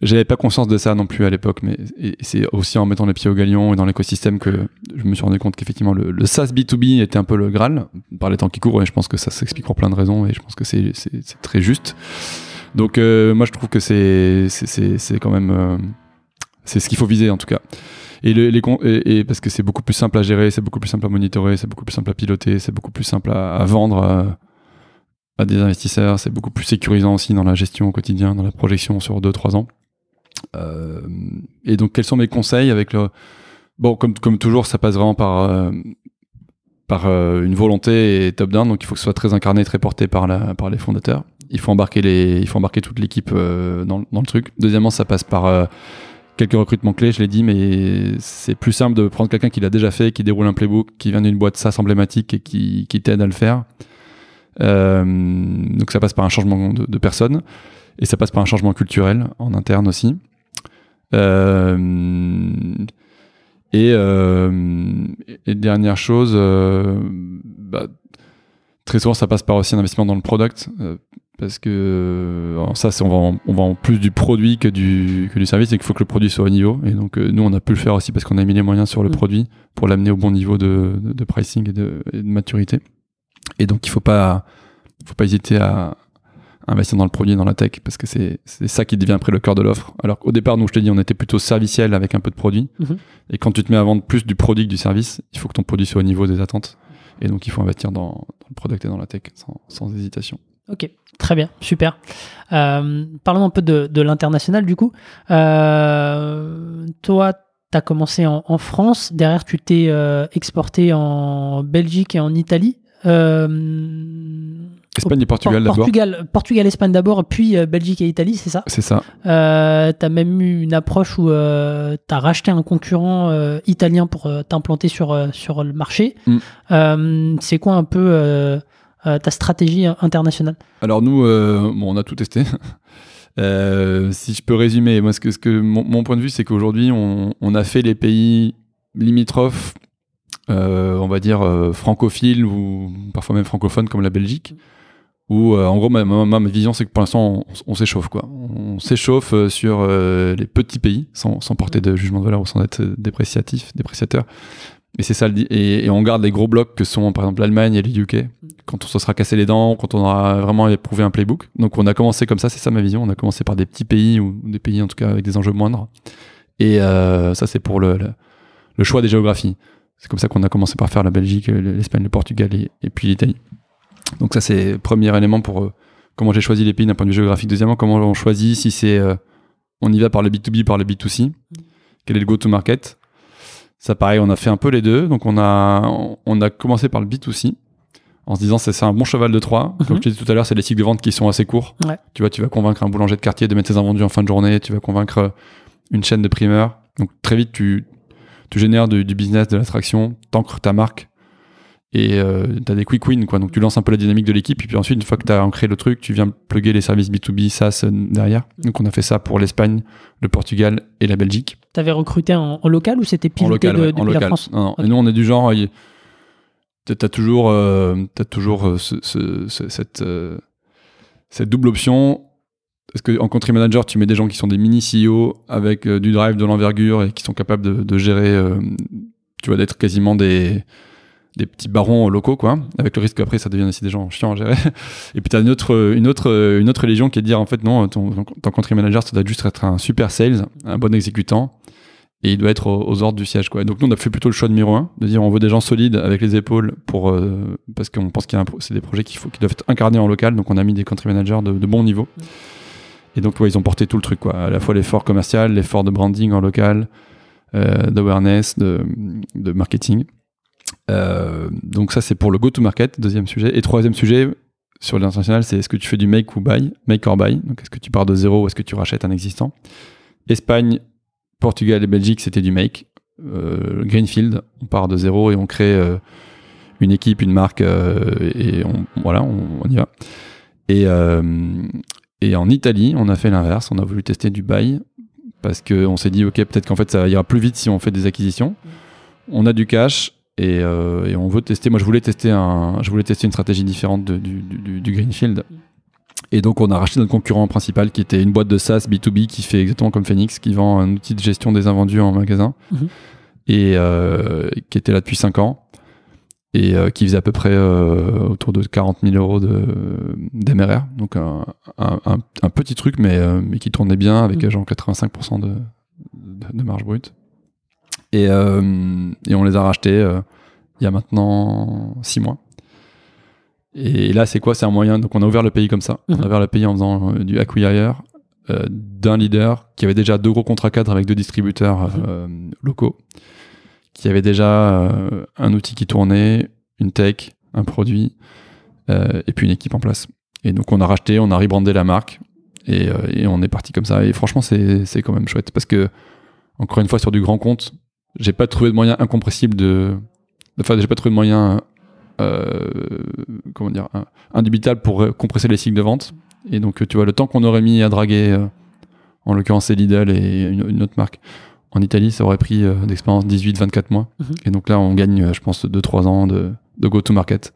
j'avais pas conscience de ça non plus à l'époque, mais c'est aussi en mettant les pieds au galion et dans l'écosystème que je me suis rendu compte qu'effectivement le, le SaaS B2B était un peu le Graal par les temps qui courent et je pense que ça s'explique pour plein de raisons et je pense que c'est très juste. Donc euh, moi je trouve que c'est quand même euh, c'est ce qu'il faut viser en tout cas. Et, le- les et, parce que c'est beaucoup plus simple à gérer, c'est beaucoup plus simple à monitorer, c'est beaucoup plus simple à piloter, c'est beaucoup plus simple à, vendre à, des investisseurs, c'est beaucoup plus sécurisant aussi dans la gestion au quotidien, dans la projection sur 2-3 ans. Euh, et donc quels sont mes conseils avec le bon comme comme toujours ça passe vraiment par euh, par euh, une volonté et top down donc il faut que ce soit très incarné très porté par la par les fondateurs il faut embarquer les il faut embarquer toute l'équipe dans, dans le truc deuxièmement ça passe par quelques recrutements clés je l'ai dit mais c'est plus simple de prendre quelqu'un qui l'a déjà fait qui déroule un playbook qui vient d'une boîte SaaS emblématique et qui qui t'aide à le faire. Euh, donc ça passe par un changement de, personne et ça passe par un changement culturel en interne aussi. Euh, et, euh, et dernière chose, bah, très souvent ça passe par aussi un investissement dans le product, parce que euh, ça, on vend, on vend plus du produit que du, que du service, et qu'il faut que le produit soit au niveau. Et donc euh, nous, on a pu le faire aussi parce qu'on a mis les moyens sur le Mm. produit pour l'amener au bon niveau de, de, de pricing et de, et de maturité. Et donc il faut pas, faut pas hésiter à investir dans le produit et dans la tech parce que c'est ça qui devient après le cœur de l'offre. Alors qu'au départ, nous, je t'ai dit, on était plutôt serviciel avec un peu de produit. Mhm. Et quand tu te mets à vendre plus du produit que du service, il faut que ton produit soit au niveau des attentes. Et donc, il faut investir dans, dans le product et dans la tech sans, sans hésitation. Ok, très bien, super. Euh, parlons un peu de, de l'international du coup. Euh, toi, tu as commencé en, en France, derrière tu t'es euh, exporté en Belgique et en Italie. Espagne et Por- Portugal d'abord. Portugal, Portugal, Espagne d'abord, puis Belgique et Italie, c'est ça? C'est ça. euh, T'as même eu une approche où euh, t'as racheté un concurrent euh, italien pour t'implanter sur, sur le marché. Mm. C'est quoi un peu ta stratégie internationale Alors nous, euh, bon, on a tout testé. Euh, si je peux résumer, moi, ce que, ce que mon, mon point de vue, c'est qu'aujourd'hui, on, on a fait les pays limitrophes, euh, on va dire euh, francophiles ou parfois même francophones comme la Belgique. Où, euh, en gros, ma, ma- ma vision, c'est que pour l'instant, on, on s'échauffe, quoi. On s'échauffe euh, sur euh, les petits pays, sans, sans porter de jugement de valeur ou sans être euh, dépréciatif, dépréciateur. Et c'est ça, et, et on garde les gros blocs que sont, par exemple, l'Allemagne et le UK quand on se sera cassé les dents, quand on aura vraiment éprouvé un playbook. Donc on a commencé comme ça, c'est ça ma vision. On a commencé par des petits pays ou des pays en tout cas avec des enjeux moindres. Et euh, ça c'est pour le, le, le choix des géographies. C'est comme ça qu'on a commencé par faire la Belgique, l'Espagne, le Portugal et, et puis l'Italie. Donc ça c'est le premier élément pour euh, comment j'ai choisi les pays d'un point de vue géographique. Deuxièmement, comment on choisit si c'est euh, on y va par le B2B, par le B2C. Quel est le go-to-market Ça, pareil, on a fait un peu les deux. Donc, on a, on a commencé par le B2C en se disant c'est c'est un bon cheval de Troie. Comme Mhm. je te disais tout à l'heure, c'est des cycles de vente qui sont assez courts. Ouais. Tu vois, tu vas convaincre un boulanger de quartier de mettre ses invendus en fin de journée. Tu vas convaincre euh, une chaîne de primeurs. Donc, très vite, tu, tu génères du, du business, de l'attraction, t'ancres ta marque et tu as des quick wins. Quoi. Donc, tu lances un peu la dynamique de l'équipe. Et puis ensuite, une fois que tu as ancré le truc, tu viens plugger les services B2B, SaaS euh, derrière. Donc, on a fait ça pour l'Espagne, le Portugal et la Belgique. T'avais recruté en, en local ou c'était En piloté local, de- ouais, depuis en la local. France Non, non. Et nous, on est du genre, il- t'as t'as toujours, euh, t'as toujours euh, ce- ce- ce- cette, euh, cette double option. Parce que en country manager, tu mets des gens qui sont des mini CEO avec euh, du drive, de l'envergure et qui sont capables de, de gérer, euh, tu vois, d'être quasiment des, des petits barons locaux, quoi. Avec le risque qu'après, ça devienne aussi des gens chiants à gérer. Et puis, t'as une autre, une autre, une autre légion qui est de dire, en fait, non, ton, ton country manager, ça doit juste être un super sales, un bon exécutant et il doit être aux, ordres du siège quoi. Donc nous on a fait plutôt le choix numéro un de dire on veut des gens solides avec les épaules pour euh, parce qu'on pense qu'il y a c'est des projets qu'il faut qui doivent être incarnés en local donc on a mis des country managers de, de bon niveau et donc ouais, ils ont porté tout le truc quoi à la fois l'effort commercial l'effort de branding en local euh, d'awareness de, de marketing Euh, donc ça c'est pour le go to market deuxième sujet et troisième sujet sur l'international c'est est-ce que tu fais du make ou buy make or buy? Donc est-ce que tu pars de zéro ou est-ce que tu rachètes un existant? Espagne Portugal et Belgique, c'était du make. Euh, Greenfield, on part de zéro et on crée euh, une équipe, une marque, et on, voilà, on, y va. Et, et en Italie, on a fait l'inverse. On a voulu tester du buy parce qu'on s'est dit, ok, peut-être qu'en fait, ça ira plus vite si on fait des acquisitions. On a du cash et, euh, et on veut tester. Moi, je voulais tester un, je voulais tester une stratégie différente de- du, du- du Greenfield. Et donc, on a racheté notre concurrent principal qui était une boîte de SaaS B2B qui fait exactement comme Phoenix, qui vend un outil de gestion des invendus en magasin Mhm. et euh, qui était là depuis 5 ans et euh, qui faisait à peu près autour de 40 000 euros d'MRR. Donc, un, un- un- un petit truc, mais, mais qui tournait bien avec Mhm. genre 85% de, de, de marge brute. Et, euh, et on les a rachetés euh, il y a maintenant 6 mois. Et là, c'est quoi? C'est un moyen. Donc, on a ouvert le pays comme ça. On Mhm. a ouvert le pays en faisant euh, du acquire euh, d'un leader qui avait déjà deux gros contrats cadres avec deux distributeurs euh, locaux, qui avait déjà un outil qui tournait, une tech, un produit, et puis une équipe en place. Et donc, on a racheté, on a rebrandé la marque, et, et on est parti comme ça. Et franchement, c'est quand même chouette parce que, encore une fois, sur du grand compte, j'ai pas trouvé de moyen incompressible de. Enfin, j'ai pas trouvé de moyen. euh, comment dire un- indubitable pour euh, compresser les cycles de vente et donc euh, tu vois le temps qu'on aurait mis à draguer euh, en l'occurrence c'est Lidl et une, une autre marque en Italie ça aurait pris euh, d'expérience 18-24 mois Mhm. et donc là on gagne euh, je pense 2-3 ans de, de go to market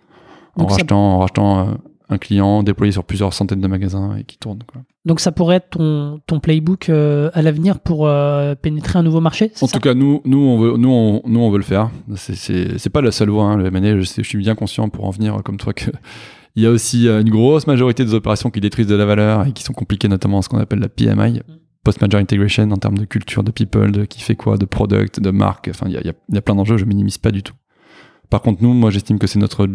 en ça- rachetant, en rachetant euh, un client déployé sur plusieurs centaines de magasins et qui tourne quoi. Donc ça pourrait être ton, ton playbook euh, à l'avenir pour euh, pénétrer un nouveau marché En tout cas, nous, nous, on veut, nous, on, nous, on veut le faire. C'est- pas la seule voie, hein, le M&A. Je, suis bien conscient pour en venir euh, comme toi que il y a aussi une grosse majorité des opérations qui détruisent de la valeur et qui sont compliquées, notamment ce qu'on appelle la PMI, Post-Merger Integration, en termes de culture, de people, de qui fait quoi, de product, de marque. Enfin, il y a, il y a- y a plein d'enjeux. Je minimise pas du tout. Par contre, nous, moi, j'estime que c'est notre,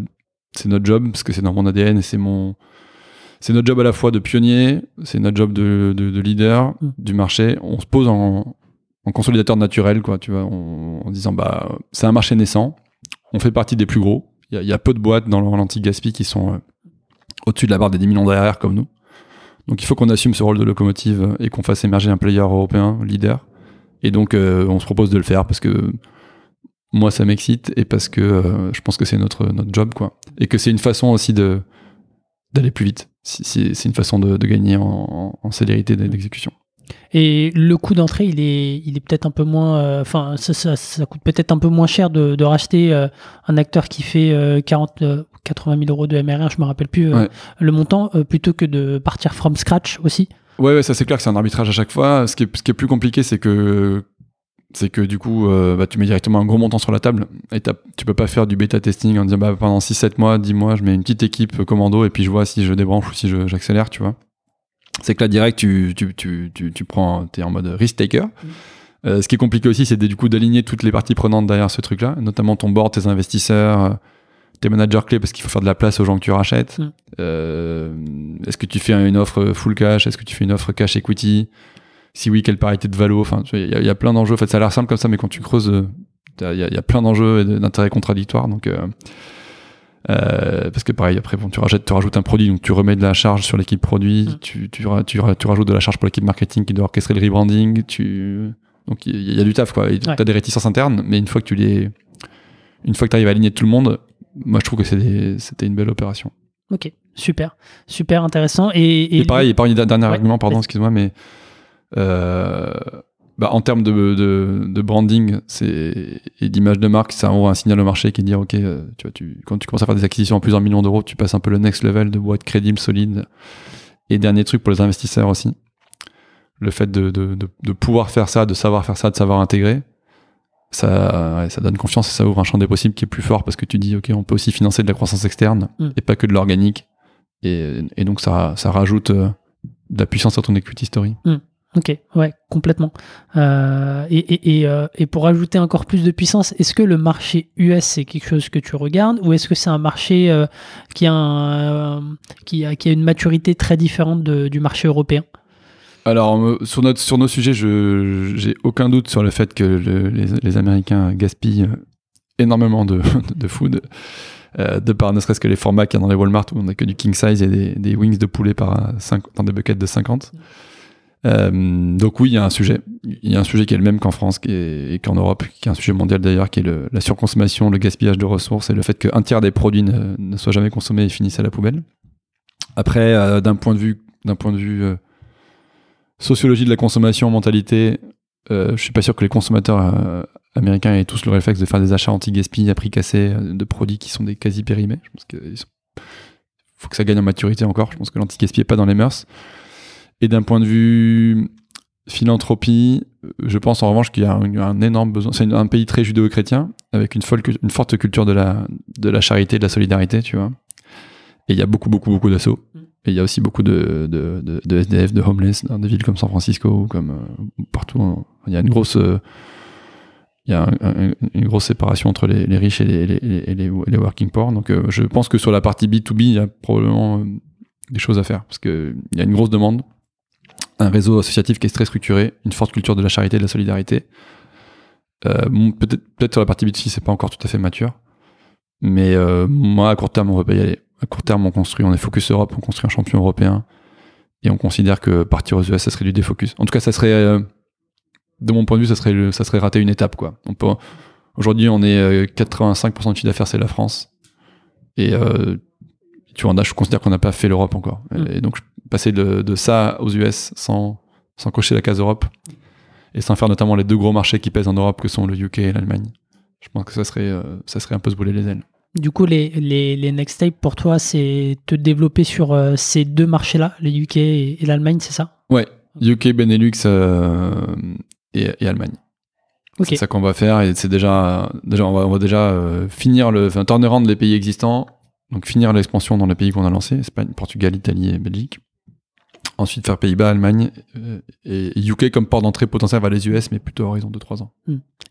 c'est notre job parce que c'est dans mon ADN et c'est mon, c'est notre job à la fois de pionnier, c'est notre job de, de, de leader Mm. du marché. On se pose en, en consolidateur naturel, quoi, tu vois, en, en disant bah c'est un marché naissant, on fait partie des plus gros. Il y a, il y a peu de boîtes dans l'anti-gaspi qui sont euh, au-dessus de la barre des 10 millions d'ARR comme nous. Donc il faut qu'on assume ce rôle de locomotive et qu'on fasse émerger un player européen leader. Et donc euh, on se propose de le faire parce que moi ça m'excite et parce que euh, je pense que c'est notre notre job quoi et que c'est une façon aussi de d'aller plus vite. Si- si- C'est une façon de, de gagner en, en- célérité d'exécution. Et le coût d'entrée, il est, il est peut-être un peu moins. euh, Enfin, ça, ça, ça coûte peut-être un peu moins cher de, de racheter euh, un acteur qui fait euh, 40, euh, 80 000 euros de MRR, je me rappelle plus Ouais. le montant, plutôt que de partir from scratch aussi. Ouais, ouais, ça c'est clair que c'est un arbitrage à chaque fois. Ce qui est, ce qui est plus compliqué, c'est que c'est que du coup, euh, bah, tu mets directement un gros montant sur la table et tu peux pas faire du bêta testing en disant bah, pendant 6-7 mois, 10 mois, je mets une petite équipe euh, commando et puis je vois si je débranche ou si j'accélère, tu vois. C'est que là, direct, tu, tu, tu, tu, tu prends, t'es en mode risk taker. Euh, ce qui est compliqué aussi, c'est de- du coup d'aligner toutes les parties prenantes derrière ce truc-là, notamment ton board, tes investisseurs, tes managers clés parce qu'il faut faire de la place aux gens que tu rachètes. Mm. Euh, Est-ce que tu fais une offre full cash? Est-ce que tu fais une offre cash equity? Si oui, quelle parité de valo Enfin, il y, a- il y a plein d'enjeux. En fait, ça a l'air simple comme ça, mais quand tu creuses, euh, il y, a- il y a plein d'enjeux et d'intérêts contradictoires. Donc, euh, euh, parce que pareil, après, bon, tu rajoutes, tu rajoutes un produit, donc tu remets de la charge sur l'équipe produit, Mm. tu, tu, tu, ra- tu rajoutes de la charge pour l'équipe marketing qui doit orchestrer le rebranding. Tu... Donc, il y, a- il y a du taf, quoi. Tu as Ouais. des réticences internes, mais une fois que tu les. Une fois que tu arrives à aligner tout le monde, moi, je trouve que c'était une belle opération. Ok, super, super intéressant. Et, Et, pareil, et pareil, dernier Ouais, argument, pardon, excuse-moi, mais bah, en termes de, de, de branding c'est, et d'image de marque, c'est en gros un signal au marché qui est de dire, ok, euh, tu vois, tu, quand tu commences à faire des acquisitions en plusieurs millions d'euros, tu passes un peu le next level de boîte crédible, solide. Et dernier truc pour les investisseurs aussi, le fait de, de, de, de pouvoir faire ça, de savoir faire ça, de savoir intégrer, ça, ouais, ça donne confiance et ça ouvre un champ des possibles qui est plus fort parce que tu dis, ok, on peut aussi financer de la croissance externe Mm. et pas que de l'organique. Et, et donc ça, ça rajoute euh, de la puissance à ton equity story. Ok, ouais, complètement. Euh, et, et, euh, et pour ajouter encore plus de puissance, est-ce que le marché US c'est quelque chose que tu regardes ou est-ce que c'est un marché euh, qui, a qui, a, qui a une maturité très différente du marché européen? Alors sur, notre, sur nos sujets, je j'ai aucun doute sur le fait que le- les, les Américains gaspillent énormément de, de food. de par ne serait-ce que les formats qu'il y a dans les Walmart où on a que du king size et des, des wings de poulet par euh, cinq- dans des buckets de 50. Euh, donc oui, il y a un sujet. Il y a un sujet qui est le même qu'en France et qu'en Europe, qui est un sujet mondial d'ailleurs, qui est la surconsommation, le gaspillage de ressources et le fait qu'un tiers des produits ne, ne soient jamais consommés et finissent à la poubelle. Après, euh, d'un point de vue, euh, sociologie de la consommation, mentalité, je suis pas sûr que les consommateurs américains aient tous le réflexe de faire des achats anti-gaspi à prix cassé de produits qui sont des quasi périmés. Je pense qu'il faut que ça gagne en maturité encore. Je pense que l'anti-gaspi est pas dans les mœurs. Et d'un point de vue philanthropie, je pense en revanche qu'il y a un, un énorme besoin. C'est un pays très judéo-chrétien avec une, folle, cu- une forte culture de la, de la charité, de la solidarité, tu vois. Et il y a beaucoup, beaucoup, beaucoup d'assauts. Mm. Et il y a aussi beaucoup de, de, de, de SDF, de homeless dans des villes comme San Francisco ou comme euh, partout. Il y a une grosse, euh, il y a un- un- une grosse séparation entre les, les riches et les, working poor. Donc euh, je pense que sur la partie B2B, il y a probablement des choses à faire parce qu'il y a une grosse demande, un réseau associatif qui est très structuré, une forte culture de la charité et de la solidarité. Euh, bon, peut-être peut sur la partie B2C, c'est pas encore tout à fait mature. Mais euh, moi, à court terme, on va pas y aller. À court terme, on construit, on est focus Europe, on construit un champion européen. Et on considère que partir aux US, ça serait du défocus. En tout cas, ça serait, euh, de mon point de vue, ça serait, ça serait rater une étape, quoi. On peut, aujourd'hui, on est euh, 85% de chiffre d'affaires, c'est la France. Et tu vois, a- je considère qu'on n'a pas fait l'Europe encore. Mm. Et donc, passer de, de ça aux US sans, sans cocher la case Europe et sans faire notamment les deux gros marchés qui pèsent en Europe, que sont le UK et l'Allemagne. Je pense que ça serait, euh, ça serait un peu se brûler les ailes. Du coup, les, les, les next steps pour toi, c'est te développer sur euh, ces deux marchés-là, le UK et, et l'Allemagne, c'est ça? Ouais, UK, Benelux euh, et, et Allemagne. C'est ça qu'on va faire et c'est déjà, déjà, on va, on va déjà finir le, enfin, turnaround des pays existants, donc finir l'expansion dans les pays qu'on a lancés, Espagne, Portugal, Italie et Belgique. Ensuite faire Pays-Bas, Allemagne euh, et UK comme port d'entrée potentiel vers les US, mais plutôt à horizon de 3 ans.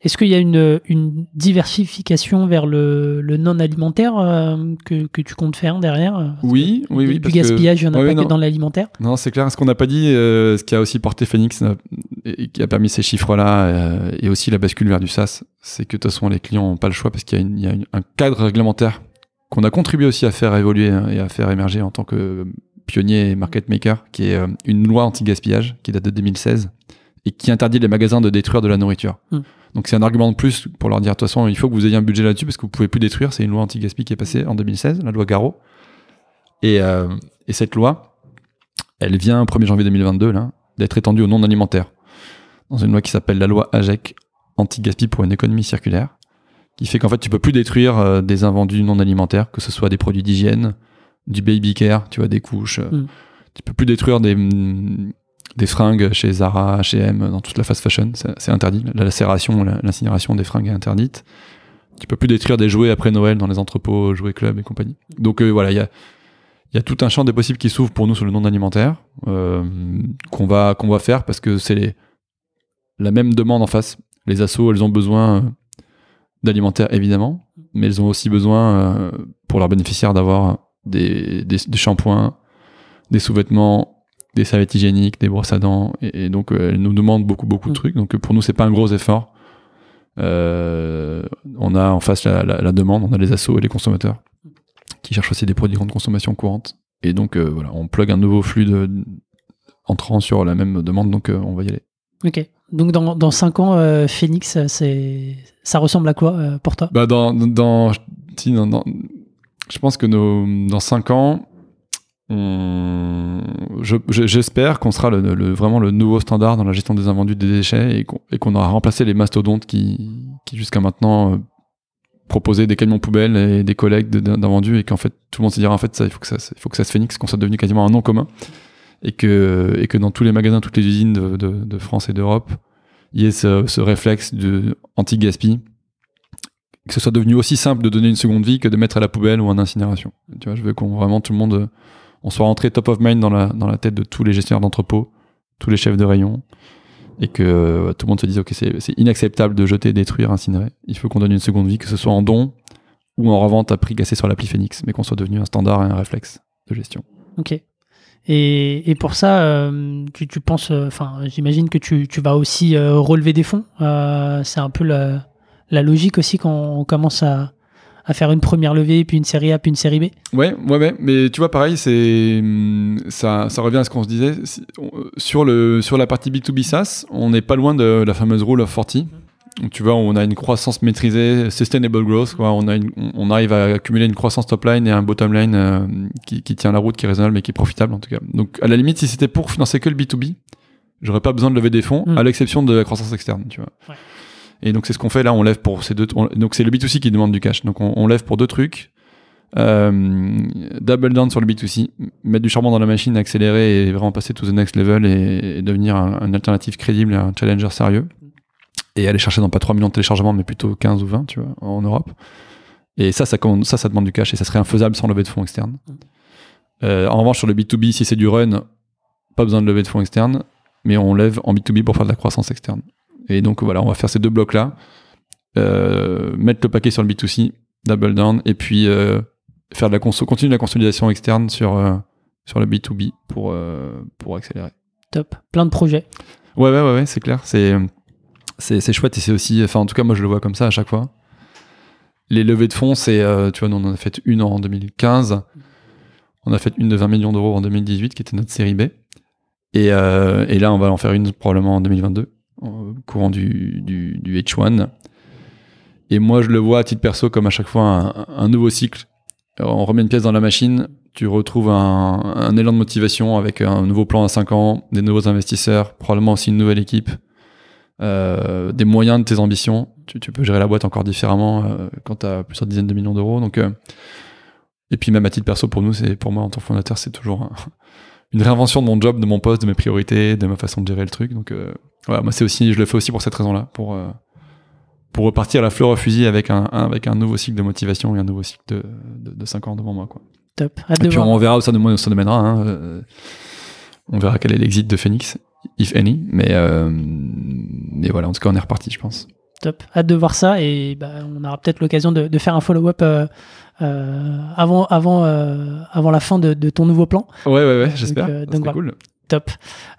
Est-ce qu'il y a une, une diversification vers le, le non-alimentaire euh, que, que tu comptes faire derrière? Oui, oui, oui. Du parce que- gaspillage, il n'y en a Ouais, pas non. que dans l'alimentaire Non, c'est clair. Ce qu'on n'a pas dit, euh, ce qui a aussi porté Phoenix et qui a permis ces chiffres-là, euh, et aussi la bascule vers du SaaS, c'est que de toute façon, les clients n'ont pas le choix parce qu'il y a, une- il y a une- un cadre réglementaire qu'on a contribué aussi à faire évoluer hein, et à faire émerger en tant que pionnier et market maker, qui est euh, une loi anti-gaspillage qui date de 2016 et qui interdit les magasins de détruire de la nourriture. Mm. Donc c'est un argument de plus pour leur dire, de toute façon, il faut que vous ayez un budget là-dessus parce que vous pouvez plus détruire. C'est une loi anti-gaspi qui est passée en 2016, la loi Garot. Et, euh, et cette loi, elle vient 1er janvier 2022 là, d'être étendue au non alimentaire dans une loi qui s'appelle la loi AGEC anti-gaspi pour une économie circulaire qui fait qu'en fait tu peux plus détruire euh, des invendus non alimentaires que ce soit des produits d'hygiène du baby care tu vois des couches euh, Mm. tu peux plus détruire des des fringues chez Zara, H&M, dans toute la fast fashion, c'est interdit. La lacération, la- l'incinération des fringues est interdite. Tu peux plus détruire des jouets après Noël dans les entrepôts, jouets clubs et compagnie. Donc euh, voilà, il y a, y a tout un champ des possibles qui s'ouvre pour nous sur le non alimentaire euh, qu'on va qu'on va faire parce que c'est la même demande en face. Les assos, elles ont besoin d'alimentaire évidemment, mais elles ont aussi besoin euh, pour leurs bénéficiaires d'avoir des, des, des shampoings, des sous-vêtements, des serviettes hygiéniques, des brosses à dents, et, et donc euh, elles nous demandent beaucoup beaucoup de Mm. trucs. Donc euh, pour nous c'est pas un gros effort. Euh, on a en face la, la- la demande, on a les assos et les consommateurs qui cherchent aussi des produits de consommation courante. Et donc euh, voilà, on plug un nouveau flux de, entrant sur la même demande, donc on va y aller. Ok. Donc dans, dans 5 ans, euh, Phoenix, c'est ça ressemble à quoi euh, pour toi? Bah dans, dans- je pense que dans 5 ans, j'espère qu'on sera vraiment le nouveau standard dans la gestion des invendus des déchets et qu'on aura remplacé les mastodontes qui, jusqu'à maintenant euh, proposaient des camions poubelles et des collectes de- d'invendus et qu'en fait tout le monde se dira en fait ça il faut que ça, se phénix, qu'on soit devenu quasiment un nom commun et que, dans tous les magasins, toutes les usines de, France et d'Europe, il y ait ce, réflexe de anti-gaspi que ce soit devenu aussi simple de donner une seconde vie que de mettre à la poubelle ou en incinération. Tu vois, je veux qu'on vraiment tout le monde, euh, on soit rentré top of mind dans la, dans la tête de tous les gestionnaires d'entrepôts, tous les chefs de rayon, et que euh, tout le monde se dise ok c'est inacceptable de jeter, détruire, incinérer. Il faut qu'on donne une seconde vie, que ce soit en don ou en revente à prix cassé sur l'appli Phoenix, mais qu'on soit devenu un standard et un réflexe de gestion. Ok. Et, et pour ça, euh, tu, tu penses, enfin, j'imagine que tu, tu vas aussi relever des fonds. C'est un peu la, la logique aussi quand on commence à, à faire une première levée, puis une série A, puis une série B. Ouais, ouais, ouais. Mais tu vois, pareil, c'est hum, ça, ça revient à ce qu'on se disait on- sur le sur la partie B2B SaaS, on n'est pas loin de la fameuse rule of 40. Donc, tu vois, on a une croissance maîtrisée, sustainable growth. Quoi. On a une- on on arrive à accumuler une croissance top line et un bottom line euh, qui, qui tient la route, qui est raisonnable mais qui est profitable en tout cas. Donc, à la limite, si c'était pour financer que le B2B, j'aurais pas besoin de lever des fonds, Mm. à l'exception de la croissance externe, tu vois. Ouais. Et donc c'est ce qu'on fait là, on lève pour ces deux. on- donc c'est le B2C qui demande du cash. Donc on, lève pour deux trucs. Euh, double down sur le B2C, mettre du charbon dans la machine, accélérer et vraiment passer to the next level et, devenir un, alternative crédible un challenger sérieux. Et aller chercher dans pas 3 millions de téléchargements, mais plutôt 15 ou 20, tu vois, en Europe. Et ça, ça, demande du cash et ça serait infaisable sans lever de fonds externes. Euh, en revanche, sur le B2B, si c'est du run, pas besoin de lever de fonds externes, mais on lève en B2B pour faire de la croissance externe. Et donc voilà, on va faire ces deux blocs-là, euh, mettre le paquet sur le B2C, double down, et puis euh, faire de la continuer la consolidation externe sur, euh, sur le B2B pour, pour accélérer. Top. Plein de projets. Ouais, ouais, ouais, ouais, c'est clair. C'est, chouette et c'est aussi, enfin, en tout cas, moi, je le vois comme ça à chaque fois. Les levées de fonds, c'est, tu vois, nous, on en a fait une en 2015. On a fait une de 20 millions d'euros en 2018, qui était notre série B. Et, euh, et là, on va en faire une probablement en 2022, au courant du, du, du H1. Et moi, je le vois à titre perso comme à chaque fois un, nouveau cycle. On remet une pièce dans la machine, tu retrouves un, un élan de motivation avec un nouveau plan à 5 ans, des nouveaux investisseurs, probablement aussi une nouvelle équipe, euh, des moyens de tes ambitions. Tu, peux gérer la boîte encore différemment euh, quand tu as plusieurs dizaines de millions d'euros. Donc, euh, et puis même à titre perso, pour nous, c'est pour moi en tant que fondateur, c'est toujours une réinvention de mon job, de mon poste, de mes priorités, de ma façon de gérer le truc. Donc euh, voilà, moi c'est aussi, je le fais aussi pour cette raison-là, pour euh, pour repartir à la fleur au fusil avec un, un- avec un nouveau cycle de motivation et un nouveau cycle de, de, de 5 ans devant moi. Quoi. Top. Hâte Et puis on verra où ça nous, ça nous mènera. hein, euh, on verra quel est l'exit de Phoenix, if any. Mais, mais voilà, en tout cas, on est reparti, je pense. Top. Hâte de voir ça et bah, on aura peut-être l'occasion de, de faire un follow-up avant, avant, euh, avant la fin de, de ton nouveau plan. Ouais, ouais, ouais, j'espère. euh, donc serait voilà. cool. Top.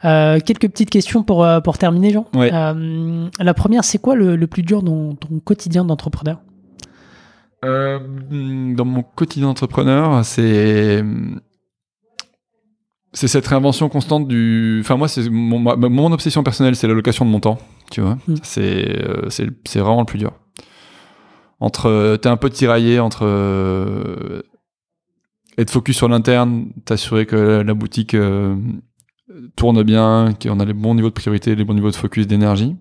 Euh, quelques petites questions pour, euh, pour terminer, Jean. Ouais. Euh, la première, c'est quoi le, le plus dur dans ton quotidien d'entrepreneur? Euh, dans mon quotidien d'entrepreneur, c'est c'est cette réinvention constante du. Enfin moi, c'est mon, obsession personnelle, c'est l'allocation de mon temps. Tu vois, Mm. c'est euh, c'est c'est vraiment le plus dur. Entre t'es un peu tiraillé entre euh, être focus sur l'interne, t'assurer que la boutique euh, tourne bien, qu'on a les bons niveaux de priorité, les bons niveaux de focus, d'énergie.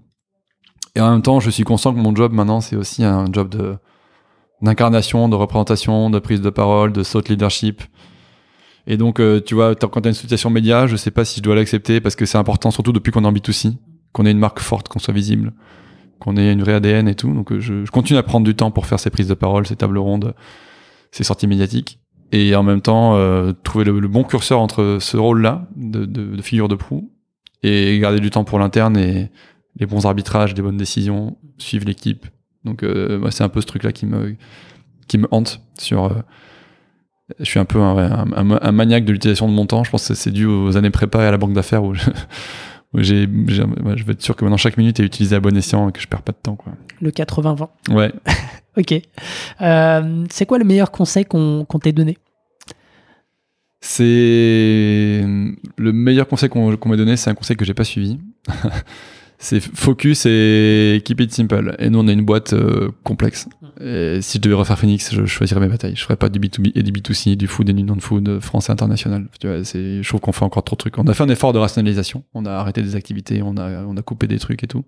Et en même temps, je suis conscient que mon job maintenant, c'est aussi un job de d'incarnation, de représentation, de prise de parole, de thought leadership. Et donc, euh, tu vois, t'as- quand tu as une situation média, je sais pas si je dois l'accepter parce que c'est important, surtout depuis qu'on est en B2C, qu'on ait une marque forte, qu'on soit visible, qu'on ait une vraie ADN et tout. Donc, euh, je, continue à prendre du temps pour faire ces prises de parole, ces tables rondes, ces sorties médiatiques. Et en même temps, euh, trouver le, bon curseur entre ce rôle-là, de, figure de proue, et garder du temps pour l'interne et les bons arbitrages, les bonnes décisions, suivre l'équipe, Donc euh, c'est un peu ce truc-là qui me, hante je suis un peu un, maniaque de l'utilisation de mon temps. Je pense que c'est dû aux années prépa et à la banque d'affaires j'ai, ouais, je veux être sûr que maintenant chaque minute est utilisée à bon escient et que je perds pas de temps. Quoi. Le 80-20. Ouais. Ok. Euh, c'est quoi le meilleur conseil qu'on qu'on t'ait donné? C'est le meilleur conseil qu'on qu'on m'ait donné, c'est un conseil que j'ai pas suivi. c'est focus et keep it simple. Et nous, on a une boîte euh, complexe. Et si je devais refaire Phoenix, je choisirais mes batailles. Je ferais pas du B2B et du B2C, du food et du non-food, euh, français international. Tu vois, je trouve qu'on fait encore trop de trucs. On a fait un effort de rationalisation. On a arrêté des activités, on a, on a coupé des trucs et tout.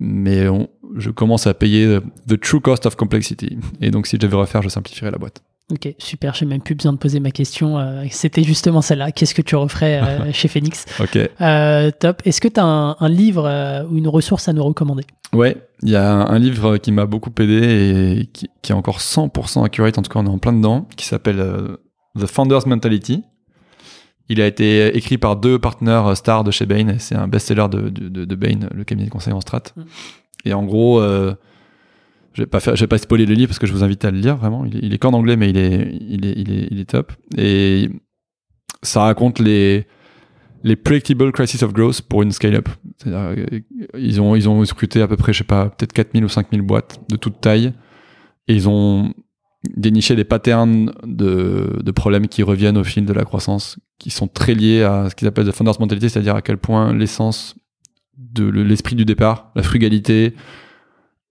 Mais on- je commence à payer euh, the true cost of complexity. Et donc, si je devais refaire, je simplifierais la boîte. Ok, super, j'ai même plus besoin de poser ma question. euh, C'était justement celle-là. Qu'est-ce que tu referais euh, chez Phoenix Ok. Euh, Top. Est-ce que tu as un, un livre ou une ressource à nous recommander? Ouais, il y a un, un livre qui m'a beaucoup aidé et qui, qui est encore 100% accurate, en tout cas on est en plein dedans, qui s'appelle The Founder's Mentality. Il a été écrit par deux partenaires stars de chez Bain, c'est un best-seller de, de, Bain, le cabinet de conseil en strat. Mm. Et en gros, je vais pas faire, vais pas spoiler le livre parce que je vous invite à le lire vraiment. Il il est qu'en anglais, mais il est, il est, il est, top. Et ça raconte les, les predictable crisis of growth pour une scale-up. Euh, ils ont, ils ont scruté à peu près, je sais pas, peut-être 4000 ou 5000 boîtes de toute taille. Et ils ont déniché des patterns de, de problèmes qui reviennent au fil de la croissance, qui sont très liés à ce qu'ils appellent the founder's mentality, c'est-à-dire à quel point l'essence de le- l'esprit du départ, la frugalité,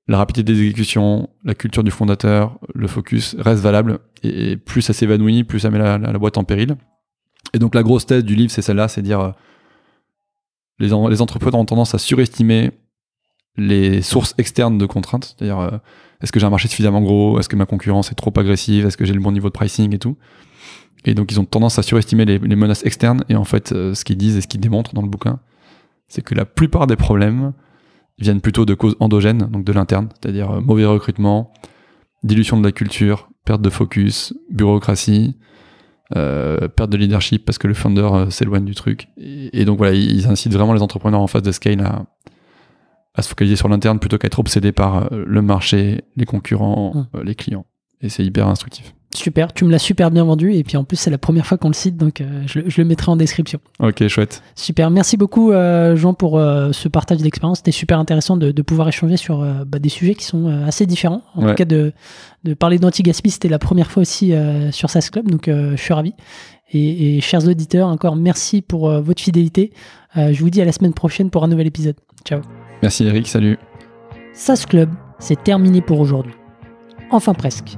la rapidité d'exécution, la culture du fondateur, le focus reste valable. Et, plus ça s'évanouit, plus ça met la, la- boîte en péril. Et donc la grosse thèse du livre, c'est celle-là, c'est dire euh, les, en- les entrepreneurs ont tendance à surestimer les sources externes de contraintes, c'est-à-dire euh, est-ce que j'ai un marché suffisamment gros, est-ce que ma concurrence est trop agressive, est-ce que j'ai le bon niveau de pricing et tout? Et donc ils ont tendance à surestimer les, les menaces externes et en fait euh, ce qu'ils disent et ce qu'ils démontrent dans le bouquin, c'est que la plupart des problèmes viennent plutôt de causes endogènes, donc de l'interne, c'est-à-dire euh, mauvais recrutement, dilution de la culture, perte de focus, bureaucratie, euh, perte de leadership parce que le founder euh, s'éloigne du truc. Et, et donc voilà, ils incitent vraiment les entrepreneurs en phase de scale à, à se focaliser sur l'interne plutôt qu'à être obsédés par euh, le marché, les concurrents, Mm. euh, les clients. Et c'est hyper instructif. Super, tu me l'as super bien vendu. Et puis en plus, c'est la première fois qu'on le cite, donc euh, je, le- je le mettrai en description. Ok, chouette. Super, merci beaucoup euh, Jean pour euh, ce partage d'expérience. C'était super intéressant de, de pouvoir échanger sur bah, des sujets qui sont assez différents. En Ouais. tout cas, de, de parler d'anti-gaspi, c'était la première fois aussi sur SAS Club, donc je suis ravi. Et, et chers auditeurs, encore merci pour votre fidélité. Je vous dis à la semaine prochaine pour un nouvel épisode. Ciao. Merci Eric, salut. SAS Club, c'est terminé pour aujourd'hui. Enfin presque.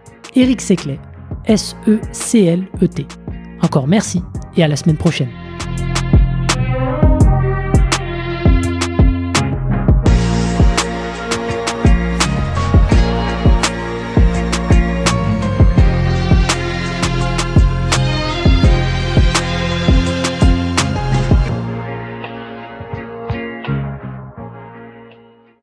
Eric Seclet, S-E-C-L-E-T. Encore merci et à la semaine prochaine.